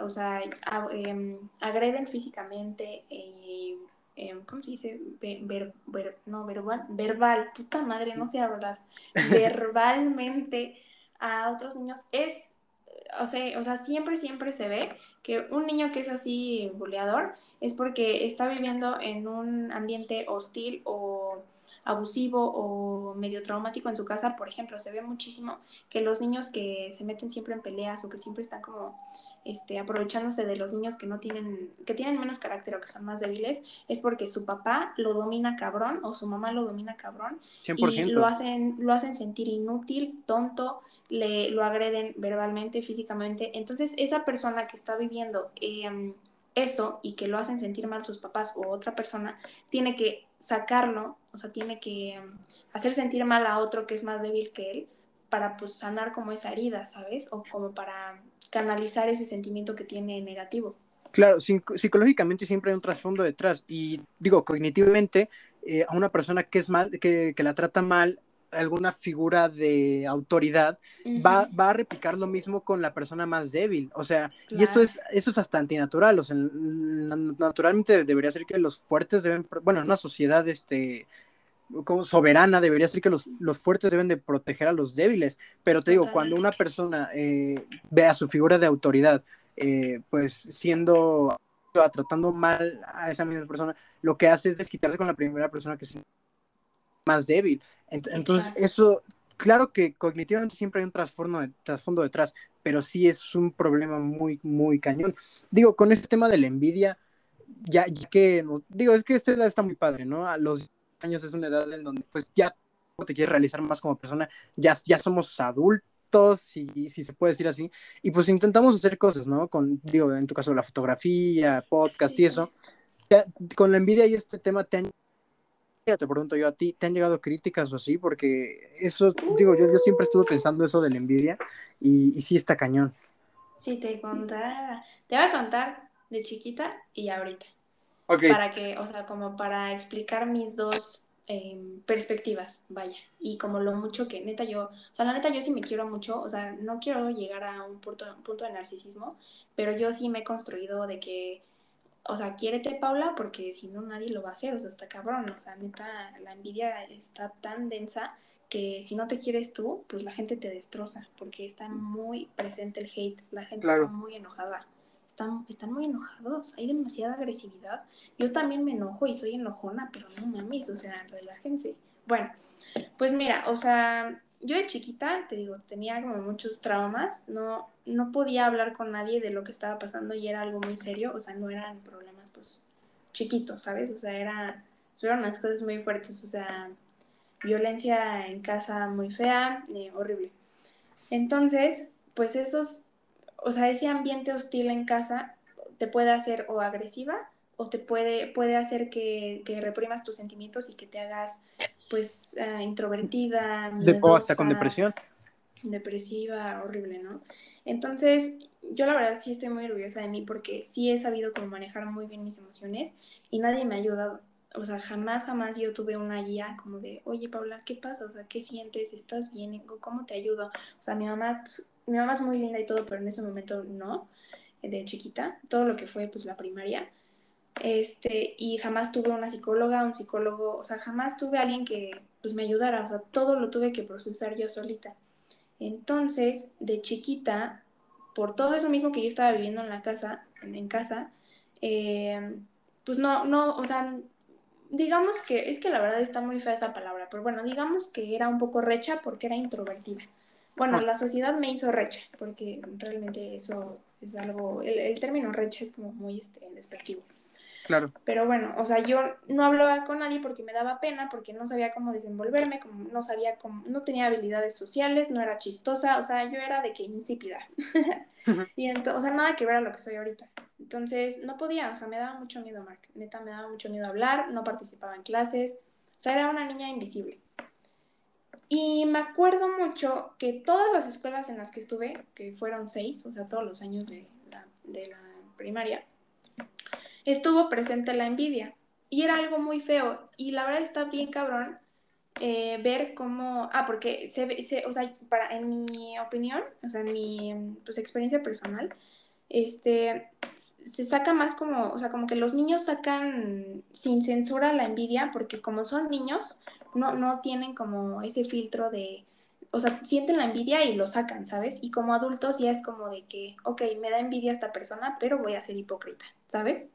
o sea, em, agreden físicamente, eh, Em, ¿cómo se dice? no, verbal, verbal, puta madre, no sé hablar, <laughs> verbalmente a otros niños es, o sea, o sea, siempre, siempre se ve que un niño que es así buleador es porque está viviendo en un ambiente hostil o abusivo o medio traumático en su casa, por ejemplo, se ve muchísimo que los niños que se meten siempre en peleas o que siempre están como este, aprovechándose de los niños que no tienen, que tienen menos carácter o que son más débiles, es porque su papá lo domina cabrón o su mamá lo domina cabrón y lo hacen, lo hacen sentir inútil, tonto, le, lo agreden verbalmente, físicamente. Entonces, esa persona que está viviendo em, eso y que lo hacen sentir mal sus papás o otra persona, tiene que sacarlo, o sea, tiene que em, hacer sentir mal a otro que es más débil que él para pues sanar como esa herida, ¿sabes? O como para canalizar ese sentimiento que tiene negativo. Claro, psicológicamente siempre hay un trasfondo detrás. Y digo, cognitivamente, eh, a una persona que es mal, que, que la trata mal, alguna figura de autoridad, va, va, a replicar lo mismo con la persona más débil. O sea, y eso es, eso es hasta antinatural. O sea, naturalmente debería ser que los fuertes deben, bueno, una sociedad este, como soberana debería ser que los, los, fuertes deben de proteger a los débiles. Pero te digo, cuando una persona eh, ve a su figura de autoridad, eh, pues siendo tratando mal a esa misma persona, lo que hace es desquitarse con la primera persona que es más débil. Entonces, eso, claro que cognitivamente siempre hay un trasfondo, trasfondo detrás, pero sí es un problema muy, muy cañón. Digo, con este tema de la envidia, ya, ya que, digo, es que esta edad está muy padre, ¿no? A los años es una edad en donde pues ya te quieres realizar más como persona, ya, ya somos adultos, si, si se puede decir así, y pues intentamos hacer cosas, ¿no? Con, digo, en tu caso la fotografía, podcast y eso. con la envidia y este tema te han te pregunto yo a ti, ¿te han llegado críticas o así? Porque eso, digo, yo, yo siempre estuve pensando eso de la envidia y, y sí está cañón. Sí, te contara, te voy a contar de chiquita y ahorita. Para que, o sea, como para explicar mis dos em, perspectivas, vaya. Y como lo mucho que, neta, yo, o sea, la neta, yo sí me quiero mucho, o sea, no quiero llegar a un punto, punto de narcisismo, pero yo sí me he construido de que, o sea, quiérete, Paula, porque si no, nadie lo va a hacer, o sea, está cabrón, o sea, neta, la envidia está tan densa que si no te quieres tú, pues la gente te destroza, porque está muy presente el hate, la gente está muy enojada están, muy enojados, hay demasiada agresividad. Yo también me enojo y soy enojona, pero no mames, o sea, relájense. Bueno, pues mira, o sea, yo de chiquita, te digo, tenía como muchos traumas, no, no podía hablar con nadie de lo que estaba pasando y era algo muy serio, o sea, no eran problemas pues chiquitos, ¿sabes? O sea, era, eran unas cosas muy fuertes, o sea, violencia en casa muy fea, eh, horrible. Entonces, pues esos o sea, ese ambiente hostil en casa te puede hacer o agresiva o te puede, puede hacer que, reprimas tus sentimientos y que te hagas, pues, uh, introvertida. o hasta con depresión. Depresiva, horrible, ¿no? Entonces, yo la verdad sí estoy muy orgullosa de mí porque sí he sabido cómo manejar muy bien mis emociones y nadie me ha ayudado. O sea, jamás, jamás yo tuve una guía como de, oye, Paula, ¿qué pasa? O sea, ¿qué sientes? ¿Estás bien? ¿Cómo te ayudo? O sea, mi mamá pues, mi mamá es muy linda y todo, pero en ese momento no, de chiquita, todo lo que fue pues la primaria. Este, y jamás tuve una psicóloga, un psicólogo, o sea, jamás tuve alguien que pues me ayudara, o sea, todo lo tuve que procesar yo solita. Entonces, de chiquita, por todo eso mismo que yo estaba viviendo en la casa, en, casa, eh, pues no, no, o sea, digamos que, es que la verdad está muy fea esa palabra, pero bueno, digamos que era un poco recha porque era introvertida. Bueno, la sociedad me hizo recha, porque realmente eso es algo, el, término recha es como muy este, despectivo. Claro. Pero bueno, o sea, yo no hablaba con nadie porque me daba pena, porque no sabía cómo desenvolverme, como no sabía cómo, no tenía habilidades sociales, no era chistosa, o sea, yo era de que insípida. <laughs> y entonces, o sea, nada que ver a lo que soy ahorita. Entonces, no podía, o sea, me daba mucho miedo, Mark. Neta, me daba mucho miedo hablar, no participaba en clases, o sea, era una niña invisible. Y me acuerdo mucho que todas las escuelas en las que estuve, que fueron seis, o sea, todos los años de la, primaria, estuvo presente la envidia. Y era algo muy feo. Y la verdad está bien cabrón eh, ver cómo... Ah, porque se, se, o sea, en mi opinión, o sea, en mi pues, experiencia personal, este, se saca más como, o sea, como que los niños sacan sin censura la envidia, porque como son niños, no, no tienen como ese filtro de, o sea, sienten la envidia y lo sacan, ¿sabes? Y como adultos ya es como de que, ok, me da envidia esta persona, pero voy a ser hipócrita, ¿sabes?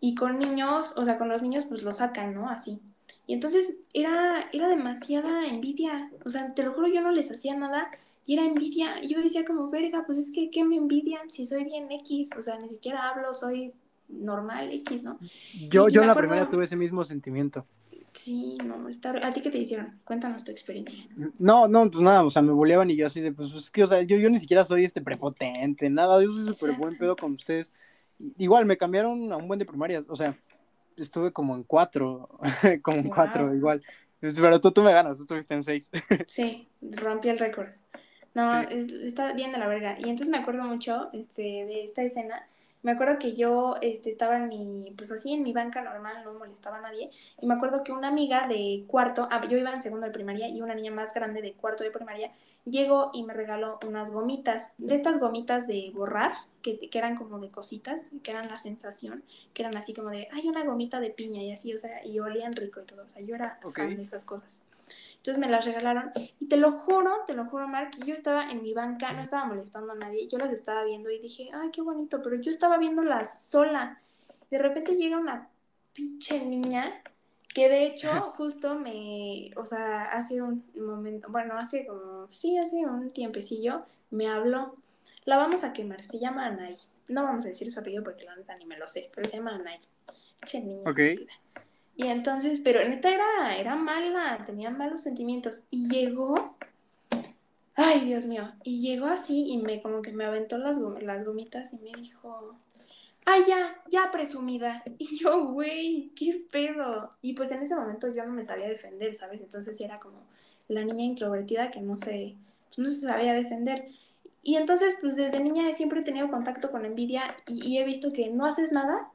Y con niños, o sea, con los niños pues lo sacan, ¿no? Así. Y entonces era, era demasiada envidia, o sea, te lo juro, yo no les hacía nada y era envidia. Y yo decía como, verga, pues es que, ¿qué me envidian si soy bien X? O sea, ni siquiera hablo, soy normal X, ¿no? Yo, yo en la primera tuve ese mismo sentimiento. Sí, no, está... ¿a ti qué te hicieron? Cuéntanos tu experiencia. No, no, pues nada, o sea, me boleaban y yo así de, pues es que, o sea, yo, yo ni siquiera soy este prepotente, nada, yo soy súper buen pedo con ustedes. Igual, me cambiaron a un buen de primaria, o sea, estuve como en cuatro, <laughs> como en cuatro, igual. Pero tú, tú me ganas, tú estuviste en seis. <laughs> sí, rompí el récord. No, está bien de la verga. Y entonces me acuerdo mucho este, de esta escena Me acuerdo que yo este, estaba en mi, pues así, en mi banca normal, no molestaba a nadie. Y me acuerdo que una amiga de cuarto, ah, yo iba en segundo de primaria y una niña más grande de cuarto de primaria llegó y me regaló unas gomitas, de estas gomitas de borrar, que, que, eran como de cositas, que eran la sensación, que eran así como de, hay una gomita de piña y así, o sea, y olían rico y todo, o sea, yo era fan de esas cosas. Entonces me las regalaron y te lo juro, te lo juro, Mark, yo estaba en mi banca, no estaba molestando a nadie, yo las estaba viendo y dije, ay, qué bonito, pero yo estaba viéndolas sola. De repente llega una pinche niña que de hecho justo me, o sea, hace un momento, bueno, hace como, sí, hace un tiempecillo, me habló. La vamos a quemar, se llama Anay. No vamos a decir su apellido porque la neta ni me lo sé, pero se llama Anay. Che niña. Y entonces, pero neta era, era mala, tenía malos sentimientos. Y llegó, ay Dios mío, y llegó así y me como que me aventó las, las gomitas y me dijo, ay ya, ya presumida. <laughs> Y yo, güey, qué pedo. Y pues en ese momento yo no me sabía defender, ¿sabes? Entonces era como la niña introvertida que no se, pues no se sabía defender. Y entonces, pues desde niña siempre he tenido contacto con envidia y he visto que no haces nada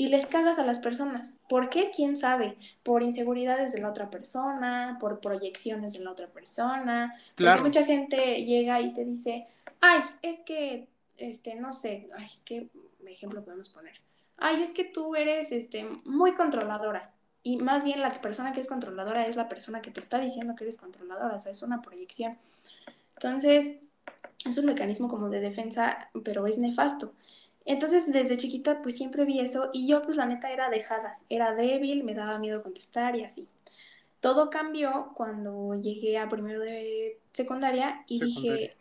y les cagas a las personas. ¿Por qué? ¿Quién sabe? Por inseguridades de la otra persona, por proyecciones de la otra persona. Claro. Porque mucha gente llega y te dice, ay, es que, este, no sé, ay, ¿qué ejemplo podemos poner? Ay, es que tú eres, este, muy controladora. Y más bien la persona que es controladora es la persona que te está diciendo que eres controladora, o sea, es una proyección. Entonces, es un mecanismo como de defensa, pero es nefasto. Entonces, desde chiquita, pues siempre vi eso y yo, pues la neta, era dejada, era débil, me daba miedo contestar y así. Todo cambió cuando llegué a primero de secundaria y dije,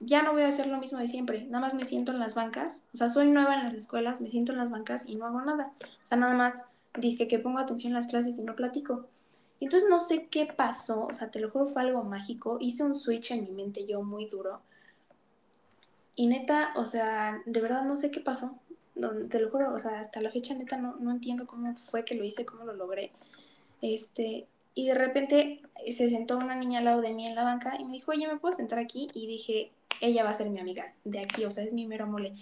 ya no voy a hacer lo mismo de siempre, nada más me siento en las bancas, o sea, soy nueva en las escuelas, me siento en las bancas y no hago nada. O sea, nada más dije que pongo atención en las clases y no platico. Entonces no sé qué pasó, o sea, te lo juro, fue algo mágico, hice un switch en mi mente yo muy duro y neta, o sea, de verdad no sé qué pasó. te lo juro, o sea, hasta la fecha neta no, no entiendo cómo fue que lo hice, cómo lo logré. Este, y de repente se sentó una niña al lado de mí en la banca y me dijo, oye, ¿me puedo sentar aquí? Y dije, ella va a ser mi amiga de aquí, o sea, es mi mero mole.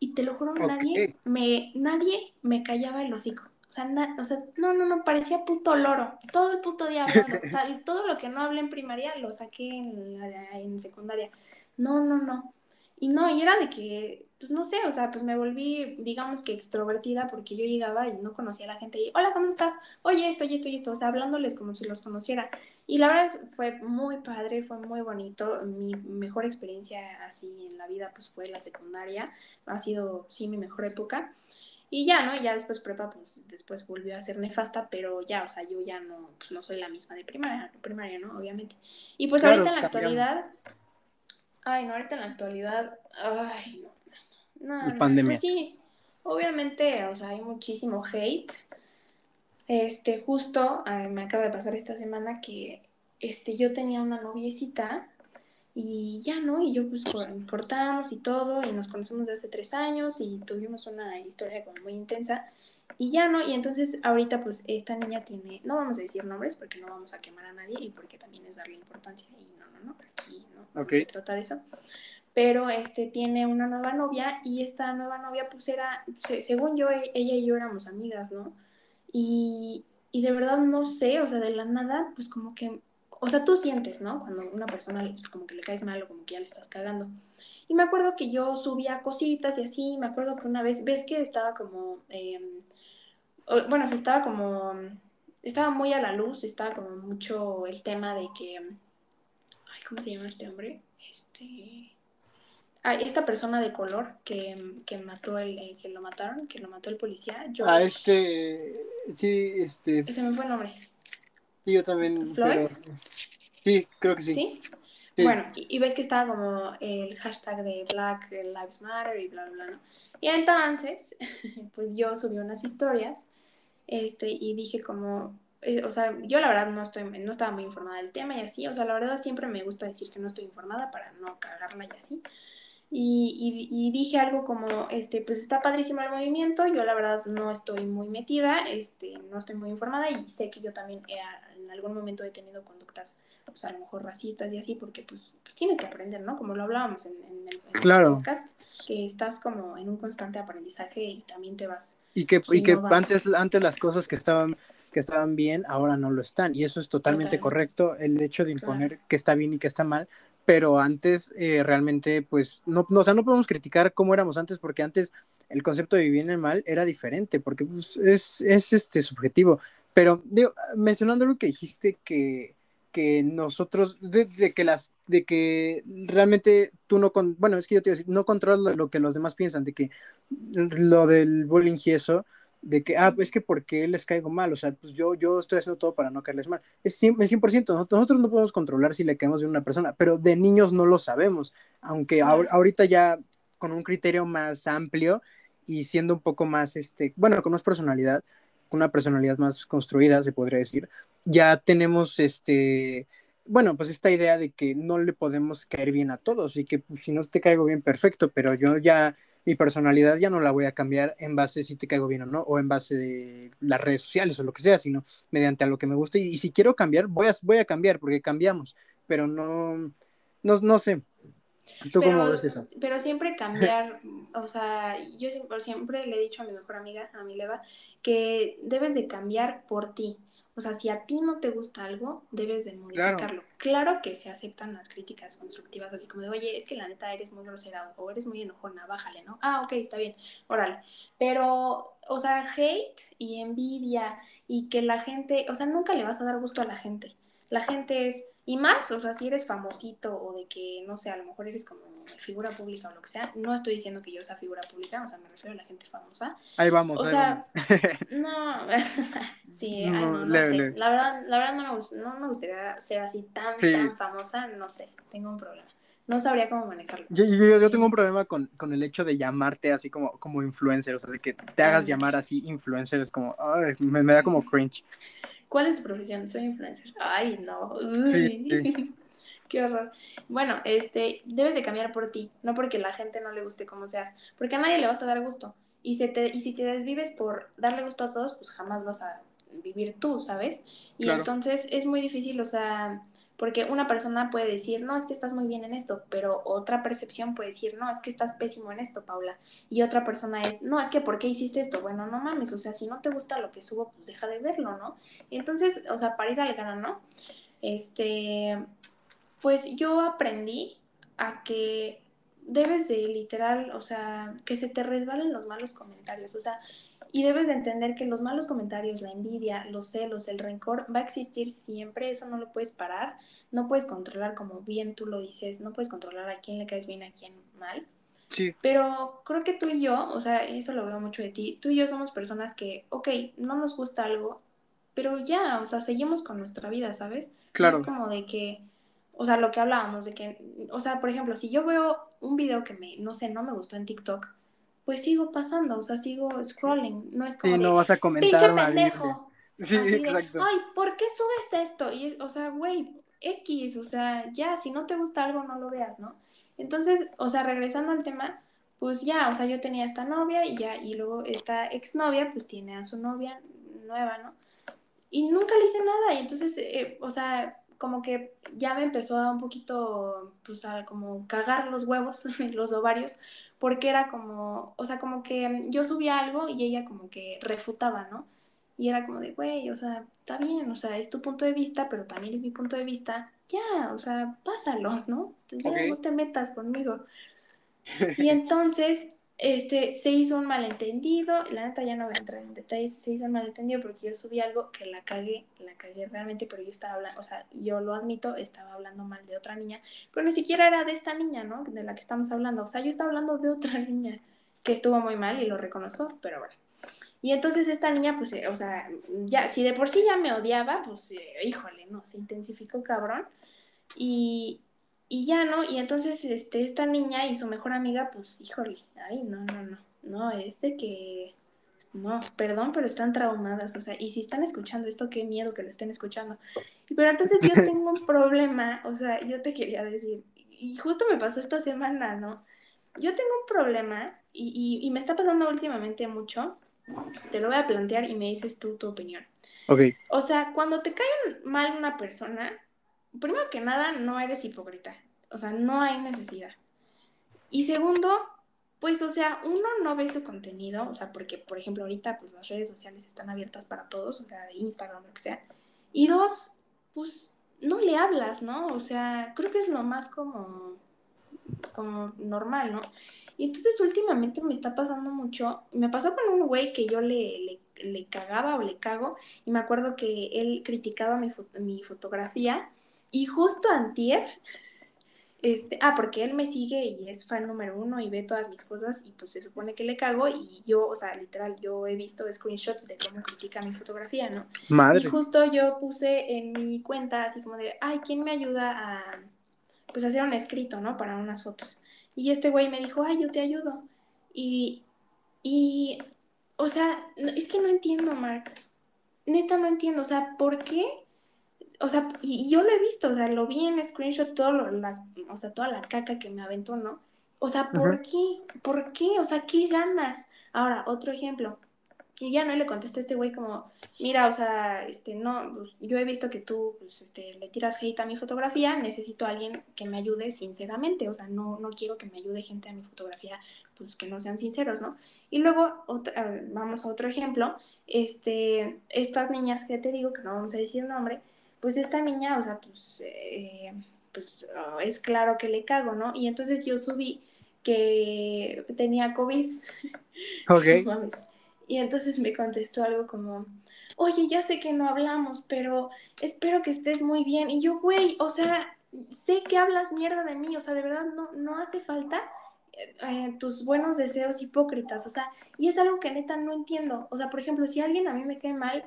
Y te lo juro, nadie, me, nadie me callaba el hocico. O sea, o sea, no, no, no, parecía puto loro. Todo el puto día hablando. o sea, <laughs> todo lo que no hablé en primaria lo saqué en, en secundaria. No, no, no. Y no, y era de que, pues no sé, o sea, pues me volví, digamos que extrovertida porque yo llegaba y no conocía a la gente y, hola, ¿cómo estás? Oye, esto y esto y esto, o sea, hablándoles como si los conociera. Y la verdad fue muy padre, fue muy bonito. Mi mejor experiencia así en la vida, pues fue la secundaria. Ha sido, sí, mi mejor época. Y ya, ¿no? Y ya después prepa, pues después volvió a ser nefasta, pero ya, o sea, yo ya no, pues no soy la misma de primaria, primaria ¿no? Obviamente. Y pues ahorita en la actualidad, Ay, no, ahorita en la actualidad, ay, no. no, pandemia. Pues sí, obviamente, o sea, hay muchísimo hate. Este, justo me acaba de pasar esta semana que este, yo tenía una noviecita y ya, ¿no? Y yo pues cortamos y todo y nos conocemos desde hace tres años y tuvimos una historia como muy intensa y ya, ¿no? Y entonces ahorita pues esta niña tiene, no vamos a decir nombres porque no vamos a quemar a nadie y porque también es darle importancia y no, no, no, aquí no, se trata de eso. Pero este tiene una nueva novia y esta nueva novia pues era, según yo, e, ella y yo éramos amigas, ¿no? Y, y de verdad no sé, o sea, de la nada, pues como que, o sea, tú sientes, ¿no? Cuando una persona como que le caes mal o como que ya le estás cagando. Y me acuerdo que yo subía cositas y así, me acuerdo que una vez, ves que estaba como, em, bueno, se estaba como, estaba muy a la luz, estaba como mucho el tema de que, ¿cómo se llama este hombre? Este, ah, esta persona de color que, que mató el, eh, que lo mataron, que lo mató el policía. Ah, este, sí, este. Ese me fue el nombre. Sí, yo también. ¿Floyd? sí, creo que sí. ¿Sí? Bueno, y, ves que estaba como el hashtag de Black Lives Matter y bla, bla, bla, ¿no? Y entonces, <laughs> pues yo subí unas historias este, y dije como, o sea, yo la verdad no, estoy, no estaba muy informada del tema y así, o sea, la verdad siempre me gusta decir que no estoy informada para no cagarla y así. Y, y, dije algo como, este, pues está padrísimo el movimiento, yo la verdad no estoy muy metida, este, no estoy muy informada y sé que yo también en algún momento he tenido conductas, pues a lo mejor racistas y así, porque pues, pues tienes que aprender, ¿no? Como lo hablábamos en, el, podcast, que estás como en un constante aprendizaje y también te vas. Y que, y que antes, antes las cosas que estaban que estaban bien, ahora no lo están. Y eso es totalmente, correcto, el hecho de imponer que está bien y que está mal, pero antes eh, realmente, pues, no, no, o sea, no podemos criticar cómo éramos antes, porque antes el concepto de vivir en el mal era diferente, porque pues, es, es este, subjetivo. Pero, digo, mencionando lo que dijiste que, que nosotros, de, que las, de que realmente tú no, con, bueno, es que yo te iba a decir, no controlas lo que los demás piensan, de que lo del bullying y eso, de que, ah, es que porque les caigo mal, o sea, pues yo, yo estoy haciendo todo para no caerles mal. Es 100%, nosotros no podemos controlar si le caemos bien a una persona, pero de niños no lo sabemos, aunque ahorita ya con un criterio más amplio y siendo un poco más, este, bueno, con más personalidad, con una personalidad más construida, se podría decir, ya tenemos, este, bueno, pues esta idea de que no le podemos caer bien a todos y que pues, si no te caigo bien, perfecto, pero yo ya mi personalidad ya no la voy a cambiar en base si te caigo bien o no, o en base de las redes sociales o lo que sea, sino mediante a lo que me guste. Y, si quiero cambiar, voy a, voy a cambiar porque cambiamos, pero no, no, no sé. ¿Tú pero, cómo ves eso? Pero siempre cambiar, <laughs> o sea, yo siempre, siempre le he dicho a mi mejor amiga, a mi Leva, que debes de cambiar por ti. O sea, si a ti no te gusta algo, debes de modificarlo. Claro. que se aceptan las críticas constructivas, así como de, oye, es que la neta eres muy grosera o eres muy enojona, bájale, ¿no? Ah, ok, está bien, órale. Pero, o sea, hate y envidia y que la gente, o sea, nunca le vas a dar gusto a la gente. La gente es, y más, o sea, si eres famosito o de que, no sé, a lo mejor eres como figura pública o lo que sea, no estoy diciendo que yo sea figura pública, o sea, me refiero a la gente famosa. Ahí vamos. O sea, <laughs> no, <laughs> sí, no, sé. La verdad, la verdad no, me no me gustaría ser así tan, tan famosa, no sé, tengo un problema. No sabría cómo manejarlo. Yo, yo, tengo un problema con, con, el hecho de llamarte así como, como influencer, o sea, de que te hagas llamar así influencer, es como, ay, me, me, da como cringe. ¿Cuál es tu profesión? Soy influencer. Ay, no. Sí, sí. <laughs> Qué horror. Bueno, este, debes de cambiar por ti, no porque la gente no le guste como seas, porque a nadie le vas a dar gusto. Y, se te, y si te desvives por darle gusto a todos, pues jamás vas a vivir tú, ¿sabes? Y entonces es muy difícil, o sea, porque una persona puede decir, no, es que estás muy bien en esto, pero otra percepción puede decir, no, es que estás pésimo en esto, Paula. Y otra persona es, no, es que ¿por qué hiciste esto? Bueno, no mames, o sea, si no te gusta lo que subo, pues deja de verlo, ¿no? Entonces, o sea, para ir al grano, este, pues yo aprendí a que debes de literal, o sea, que se te resbalen los malos comentarios, o sea, y debes de entender que los malos comentarios, la envidia, los celos, el rencor va a existir siempre, eso no lo puedes parar, no puedes controlar como bien tú lo dices, no puedes controlar a quién le caes bien, a quién mal. Sí. Pero creo que tú y yo, o sea, eso lo veo mucho de ti, tú y yo somos personas que, ok, no nos gusta algo, pero ya, o sea, seguimos con nuestra vida, ¿sabes? Claro. es como de que o sea, lo que hablábamos de que, o sea, por ejemplo, si yo veo un video que me, no sé, no me gustó en TikTok, pues sigo pasando, o sea, sigo scrolling, no es como sí, no vas a comentar pinche pendejo. <laughs> Sí, exacto. Ay, ¿por qué subes esto? Y, o sea, güey, X, o sea, ya, si no te gusta algo, no lo veas, ¿no? Entonces, o sea, regresando al tema, pues ya, o sea, yo tenía esta novia y ya, y luego esta exnovia, pues tiene a su novia nueva, ¿no? Y nunca le hice nada, y entonces, eh, o sea, como que ya me empezó a un poquito, pues a como cagar los huevos, <laughs> los ovarios, porque era como, o sea, como que yo subía algo y ella como que refutaba, ¿no? Y era como de, güey, o sea, está bien, o sea, es tu punto de vista, pero también es mi punto de vista, ya, o sea, pásalo, ¿no? Ya no te metas conmigo. <laughs> Y entonces, este, se hizo un malentendido, la neta ya no voy a entrar en detalles, se hizo un malentendido porque yo subí algo que la cagué, la cagué realmente, pero yo estaba hablando, o sea, yo lo admito, estaba hablando mal de otra niña, pero ni siquiera era de esta niña, ¿no? De la que estamos hablando, o sea, yo estaba hablando de otra <laughs> niña que estuvo muy mal y lo reconozco, pero bueno. Y entonces esta niña, pues, eh, o sea, ya, si de por sí ya me odiaba, pues, eh, híjole, no, se intensificó cabrón. Y, y ya, ¿no? Y entonces este, esta niña y su mejor amiga, pues, híjole, ay, no, no, no, no, es de que, no, perdón, pero están traumadas, o sea, y si están escuchando esto, qué miedo que lo estén escuchando. Pero entonces yo tengo un <laughs> problema, o sea, yo te quería decir, y justo me pasó esta semana, ¿no? yo tengo un problema y, y, me está pasando últimamente mucho. Te lo voy a plantear y me dices tú tu opinión. Ok. O sea, cuando te cae mal una persona, primero que nada, no eres hipócrita. O sea, no hay necesidad. Y segundo, pues, o sea, uno no ve su contenido, o sea, porque, por ejemplo, ahorita, pues, las redes sociales están abiertas para todos, o sea, Instagram, lo que sea. Y dos, pues, no le hablas, ¿no? O sea, creo que es lo más como, como normal, ¿no? Y entonces últimamente me está pasando mucho, me pasó con un güey que yo le, le, cagaba o le cago, y me acuerdo que él criticaba mi, mi fotografía, y justo antier, este, ah, porque él me sigue y es fan número uno y ve todas mis cosas y pues se supone que le cago y yo, o sea, literal, yo he visto screenshots de cómo critica mi fotografía, ¿no? Madre. Y justo yo puse en mi cuenta así como de, ay, ¿quién me ayuda a, pues, hacer un escrito, ¿no? Para unas fotos. Y este güey me dijo, ay, yo te ayudo. Y, y, o sea, es que no entiendo, Mark. Neta, no entiendo, o sea, ¿por qué? O sea, y, yo lo he visto, o sea, lo vi en screenshot, todo las, o sea, toda la caca que me aventó, ¿no? O sea, ¿por qué? ¿Por qué? O sea, ¿qué ganas? Ahora, otro ejemplo. Y ya no le contesté a este güey como, mira, o sea, este, no, pues, yo he visto que tú, pues, este, le tiras hate a mi fotografía, necesito a alguien que me ayude sinceramente, o sea, no, no quiero que me ayude gente a mi fotografía, pues, que no sean sinceros, ¿no? Y luego, vamos a otro ejemplo, este, estas niñas que te digo, que no vamos a decir nombre, pues esta niña, o sea, pues, eh, pues oh, es claro que le cago, ¿no? Y entonces yo subí que tenía COVID. <laughs> Ok. y entonces me contestó algo como, oye, ya sé que no hablamos, pero espero que estés muy bien. Y yo, güey, o sea, sé que hablas mierda de mí, o sea, de verdad no, no hace falta eh, tus buenos deseos hipócritas, o sea, y es algo que neta no entiendo. O sea, por ejemplo, si alguien a mí me cae mal,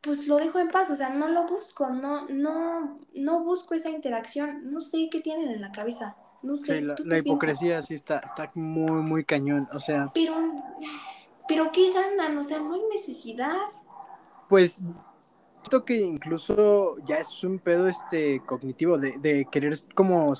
pues lo dejo en paz, o sea, no lo busco, no, no, no busco esa interacción, no sé qué tienen en la cabeza, no sé. Sí, la, hipocresía sí está, está muy, muy cañón, o sea. Pero, pero ¿qué ganan? O sea, no hay necesidad. Pues, siento que incluso ya es un pedo este cognitivo de, de querer como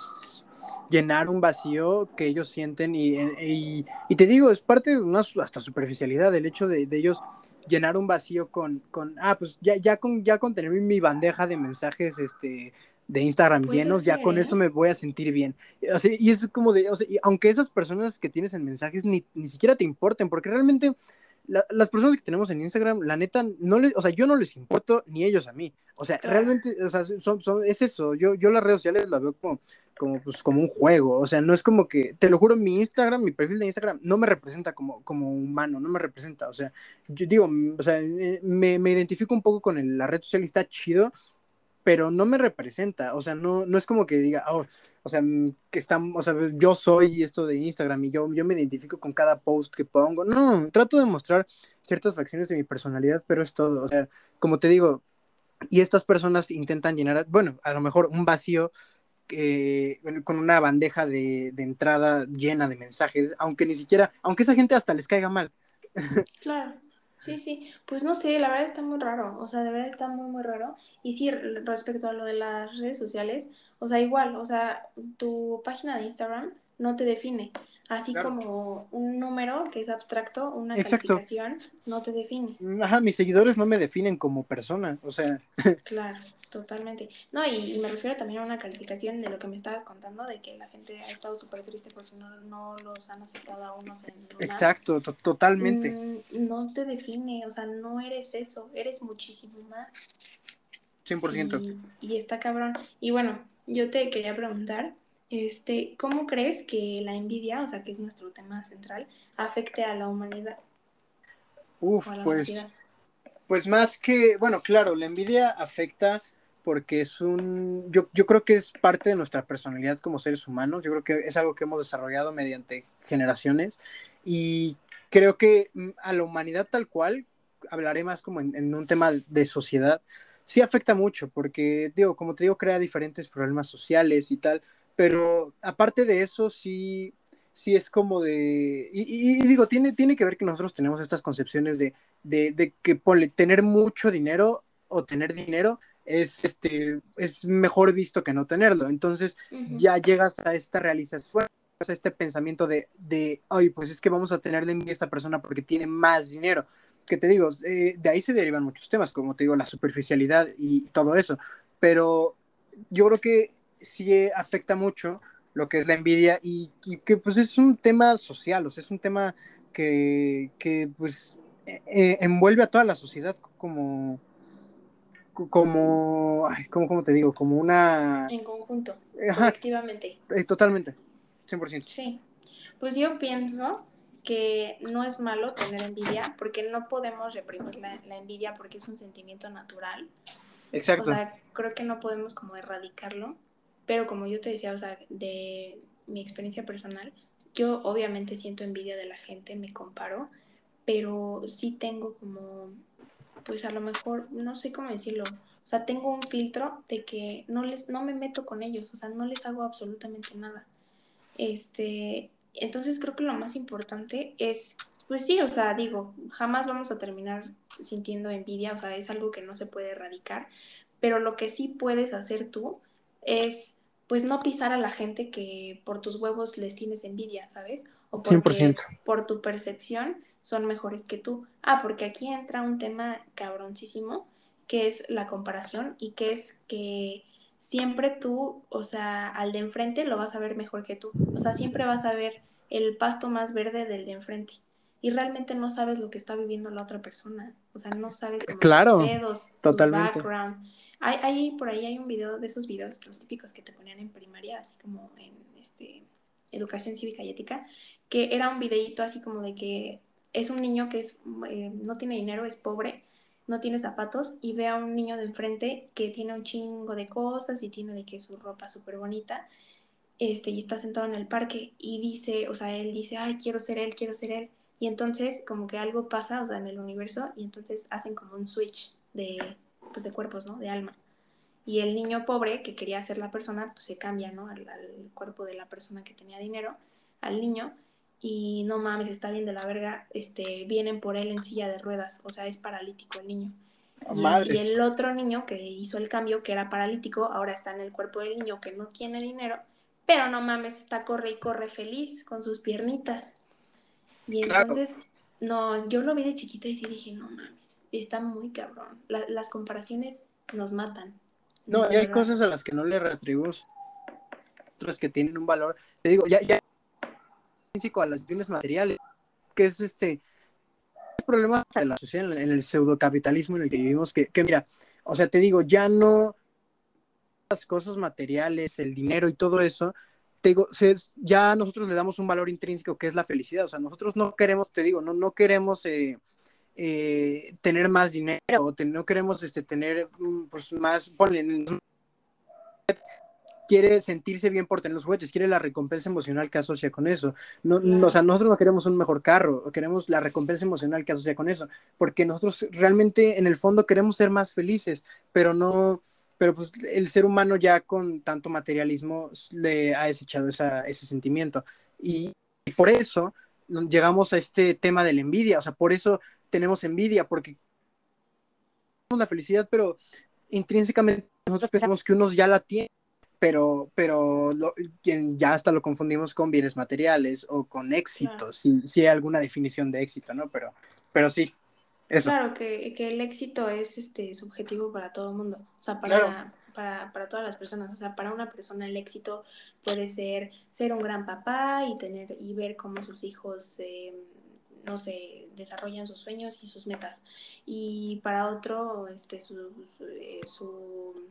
llenar un vacío que ellos sienten y, y, y, te digo, es parte de una hasta superficialidad, el hecho de, de ellos llenar un vacío con, con ah, pues ya, ya, con, ya con tener mi bandeja de mensajes este, de Instagram llenos, ya con eso me voy a sentir bien. O sea, y es como de, o sea, y aunque esas personas que tienes en mensajes ni, ni siquiera te importen, porque realmente las personas que tenemos en Instagram, la neta, no les, o sea, yo no les importo ni ellos a mí. O sea, realmente, o sea, son, son, es eso. Yo, yo las redes sociales las veo como, como, pues, como un juego. O sea, no es como que, te lo juro, mi Instagram, mi perfil de Instagram no me representa como, como humano, no me representa. O sea, yo digo, o sea, eh, me, me identifico un poco con el, la red social, está chido, pero no me representa. O sea, no, no es como que diga, oh, o sea, mm, que están, o sea, yo soy esto de Instagram y yo, yo me identifico con cada post que pongo. No, trato de mostrar ciertas facciones de mi personalidad, pero es todo. O sea, como te digo, y estas personas intentan llenar, bueno, a lo mejor un vacío eh, con una bandeja de, de, entrada llena de mensajes, aunque ni siquiera, aunque esa gente hasta les caiga mal. <laughs> Claro. Sí, sí, pues no sé, la verdad está muy raro, o sea, de verdad está muy, muy raro. Y sí, respecto a lo de las redes sociales, o sea, igual, o sea, tu página de Instagram no te define, así como un número que es abstracto, una calificación, no te define. Ajá, mis seguidores no me definen como persona, o sea. <laughs> Claro. Totalmente. No, y, me refiero también a una calificación de lo que me estabas contando, de que la gente ha estado súper triste porque no, no los han aceptado a unos en Exacto, totalmente. Mm, no te define, o sea, no eres eso, eres muchísimo más. 100%. Y, y está cabrón. Y bueno, yo te quería preguntar, este, ¿cómo crees que la envidia, o sea, que es nuestro tema central, afecte a la humanidad? Uf, pues, pues más que, bueno, claro, la envidia afecta porque es un, yo, yo creo que es parte de nuestra personalidad como seres humanos, yo creo que es algo que hemos desarrollado mediante generaciones y creo que mm, a la humanidad tal cual, hablaré más como en, un tema de sociedad, sí afecta mucho porque, digo, como te digo, crea diferentes problemas sociales y tal, pero aparte de eso, sí, sí es como de, y, digo, tiene, tiene que ver que nosotros tenemos estas concepciones de, de, de que tener mucho dinero o tener dinero es, este, es mejor visto que no tenerlo. Entonces ya llegas a esta realización este pensamiento de, de, ay, pues es que vamos a tener de envidia a esta persona porque tiene más dinero. Que te digo, eh, de ahí se derivan muchos temas, como te digo, la superficialidad y todo eso. Pero yo creo que sí afecta mucho lo que es la envidia y, que pues es un tema social, o sea, es un tema que, que pues e, e, envuelve a toda la sociedad como, como, ay, como, te digo, como una... En conjunto, efectivamente. Eh, totalmente, 100%. Sí, pues yo pienso que no es malo tener envidia, porque no podemos reprimir la, la, envidia porque es un sentimiento natural. Exacto. O sea, creo que no podemos como erradicarlo, pero como yo te decía, o sea, de mi experiencia personal, yo obviamente siento envidia de la gente, me comparo, pero sí tengo como pues a lo mejor, no sé cómo decirlo, o sea, tengo un filtro de que no les, no me meto con ellos, o sea, no les hago absolutamente nada. Este, entonces creo que lo más importante es, pues sí, o sea, digo, jamás vamos a terminar sintiendo envidia, o sea, es algo que no se puede erradicar, pero lo que sí puedes hacer tú es, pues no pisar a la gente que por tus huevos les tienes envidia, ¿sabes? O porque, por tu percepción son mejores que tú. Ah, porque aquí entra un tema cabroncísimo, que es la comparación y que es que siempre tú, o sea, al de enfrente lo vas a ver mejor que tú. O sea, siempre vas a ver el pasto más verde del de enfrente. Y realmente no sabes lo que está viviendo la otra persona. O sea, no sabes claro, dedos, totalmente. background. Hay, hay, por ahí hay un video de esos videos, los típicos que te ponían en primaria, así como en este, educación cívica y ética, que era un videíto así como de que es un niño que es, eh, no tiene dinero, es pobre, no tiene zapatos y ve a un niño de enfrente que tiene un chingo de cosas y tiene de que su ropa súper bonita este, y está sentado en el parque y dice, o sea, él dice, ay, quiero ser él, quiero ser él. Y entonces como que algo pasa, o sea, en el universo y entonces hacen como un switch de, pues, de cuerpos, ¿no? De alma. Y el niño pobre que quería ser la persona, pues se cambia, ¿no? al cuerpo de la persona que tenía dinero, al niño y no mames, está bien de la verga, este, vienen por él en silla de ruedas, o sea, es paralítico el niño. y, el otro niño que hizo el cambio, que era paralítico, ahora está en el cuerpo del niño que no tiene dinero, pero no mames, está corre y corre feliz con sus piernitas. Y entonces, no, yo lo vi de chiquita y sí dije, no mames, está muy cabrón. las comparaciones nos matan. No, y hay cosas a las que no le retribuimos, otras que tienen un valor. Te digo, ya, ya a las bienes materiales, que es este problema de la sociedad en el pseudocapitalismo en el que vivimos, que, mira, o sea, te digo, ya no las cosas materiales, el dinero y todo eso, te digo, ya nosotros le damos un valor intrínseco que es la felicidad, o sea, nosotros no queremos, te digo, no, no queremos eh, eh, tener más dinero, o no queremos este, tener mm, pues, más, quiere sentirse bien por tener los juguetes, quiere la recompensa emocional que asocia con eso. No, o sea, nosotros no queremos un mejor carro, queremos la recompensa emocional que asocia con eso, porque nosotros realmente en el fondo queremos ser más felices, pero no, pero pues el ser humano ya con tanto materialismo le ha desechado ese sentimiento. Y, por eso llegamos a este tema de la envidia, o sea, por eso tenemos envidia, porque la felicidad, pero intrínsecamente nosotros pensamos que unos ya la tienen pero, pero ya hasta lo confundimos con bienes materiales o con éxito, si, si, hay alguna definición de éxito, ¿no? Pero, pero sí, eso. Claro, que, que el éxito es este subjetivo para todo el mundo, o sea, para, para, para, todas las personas, o sea, para una persona el éxito puede ser ser un gran papá y tener y ver cómo sus hijos... Eh, no se desarrollan sus sueños y sus metas. Y para otro, este, su, eh, su,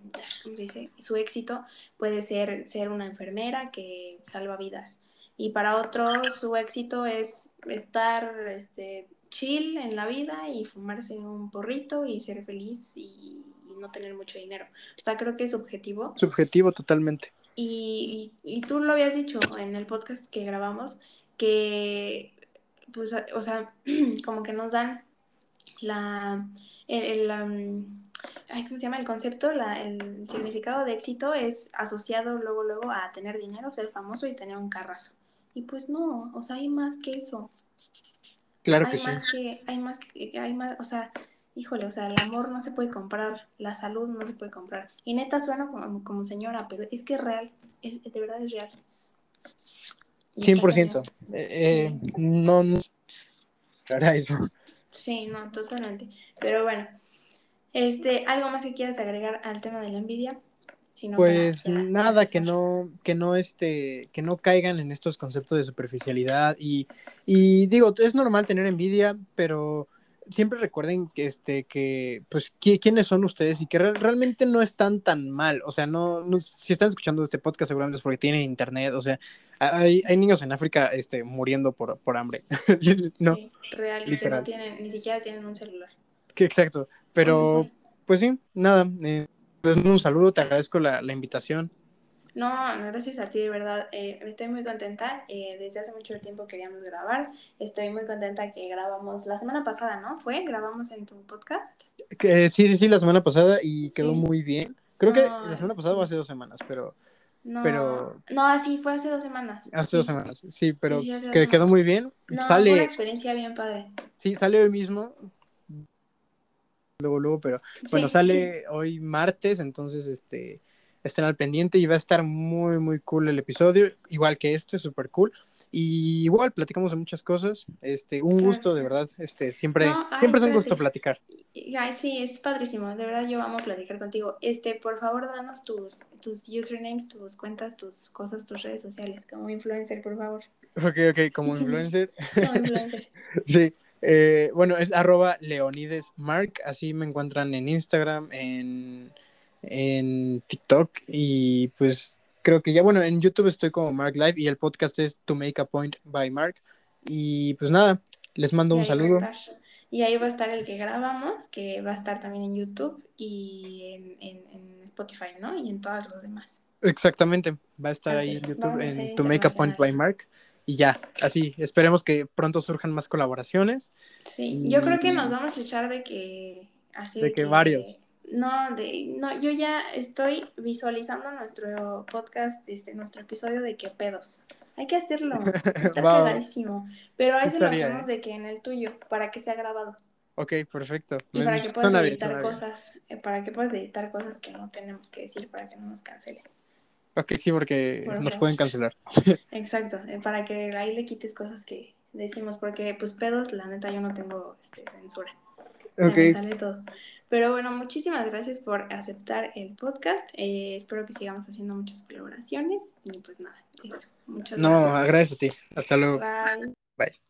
dice? su éxito puede ser ser una enfermera que salva vidas. Y para otro, su éxito es estar este, chill en la vida y fumarse un porrito y ser feliz y, no tener mucho dinero. O sea, creo que es subjetivo. Subjetivo totalmente. Y, y, y, tú lo habías dicho en el podcast que grabamos, que pues, o sea, <clears throat> como que nos dan la, el, ¿cómo se llama? El concepto, la, el significado de éxito es asociado luego, luego a tener dinero, ser famoso y tener un carrazo. Y pues no, o sea, hay más que eso. Claro que más sí. Que, hay más que, hay más, o sea, híjole, o sea, el amor no se puede comprar, la salud no se puede comprar. Y neta suena como, como señora, pero es que es real, es, de verdad es real. 100%. Eh, eh, no, no. eso. Sí, no, totalmente. Pero bueno, este, ¿algo más que quieras agregar al tema de la envidia? pues nada, que no, que no este, que no caigan en estos conceptos de superficialidad y, y digo, es normal tener envidia, pero siempre recuerden que este, que, pues, quiénes son ustedes y que realmente no están tan mal. O sea, no, si están escuchando este podcast seguramente es porque tienen internet. O sea, hay, hay niños en África, este, muriendo por, por hambre. <laughs> no. Sí, real, que no tienen, ni siquiera tienen un celular. Que exacto. Pero, pues sí, nada. Eh, pues, un saludo, te agradezco la, invitación. No, gracias a ti, de verdad. Eh, estoy muy contenta. Eh, desde hace mucho tiempo queríamos grabar. Estoy muy contenta que grabamos la semana pasada, ¿no? ¿Fue? ¿Grabamos en tu podcast? sí, sí, sí, la semana pasada y quedó muy bien. Creo que la semana pasada o hace dos semanas, pero... No, pero... no, sí, fue hace dos semanas. Hace dos semanas, sí, pero que quedó muy bien. No, sale... fue una experiencia bien padre. Sí, sale hoy mismo luego, luego, pero bueno, sale hoy martes, entonces este estén al pendiente y va a estar muy, muy cool el episodio, igual que este, súper cool. Y igual platicamos de muchas cosas. Este, un gusto, de verdad. Este, siempre, siempre es un gusto platicar. Ay, sí, es padrísimo. De verdad, yo amo platicar contigo. Este, por favor, danos tus, tus usernames, tus cuentas, tus cosas, tus redes sociales, como influencer, por favor. Ok, ok, como <laughs> influencer. como influencer. <laughs> sí. Eh, bueno, es arroba Leonides Mark, así me encuentran en Instagram, en, en TikTok y pues creo que ya, bueno, en YouTube estoy como Mark Live y el podcast es To Make a Point by Mark. Y pues nada, les mando un saludo. Y ahí va a estar el que grabamos, que va a estar también en YouTube y en, en, Spotify, ¿no? Y en todos los demás. Exactamente, va a estar ahí en YouTube, en To Make a Point by Mark y ya, así, esperemos que pronto surjan más colaboraciones. Sí, yo creo que nos vamos a echar de que... Así de, que, varios. No, de, no, yo ya estoy visualizando nuestro podcast, este, nuestro episodio de qué pedos. Hay que hacerlo, <laughs> está clarísimo. Pero a eso lo hacemos ¿eh? de que en el tuyo, para que sea grabado. Ok, perfecto. Y para que puedas editar cosas, eh, para que puedas editar cosas que no tenemos que decir para que no nos cancelen. Ok, sí, porque nos pueden cancelar. <laughs> Exacto, eh, para que ahí le quites cosas que decimos, porque pues pedos, la neta, yo no tengo este, censura. Ok. Me sale todo. Pero bueno, muchísimas gracias por aceptar el podcast. Eh, espero que sigamos haciendo muchas colaboraciones y pues nada, eso. Muchas no, gracias. No, agradezco a ti. Hasta luego. Bye.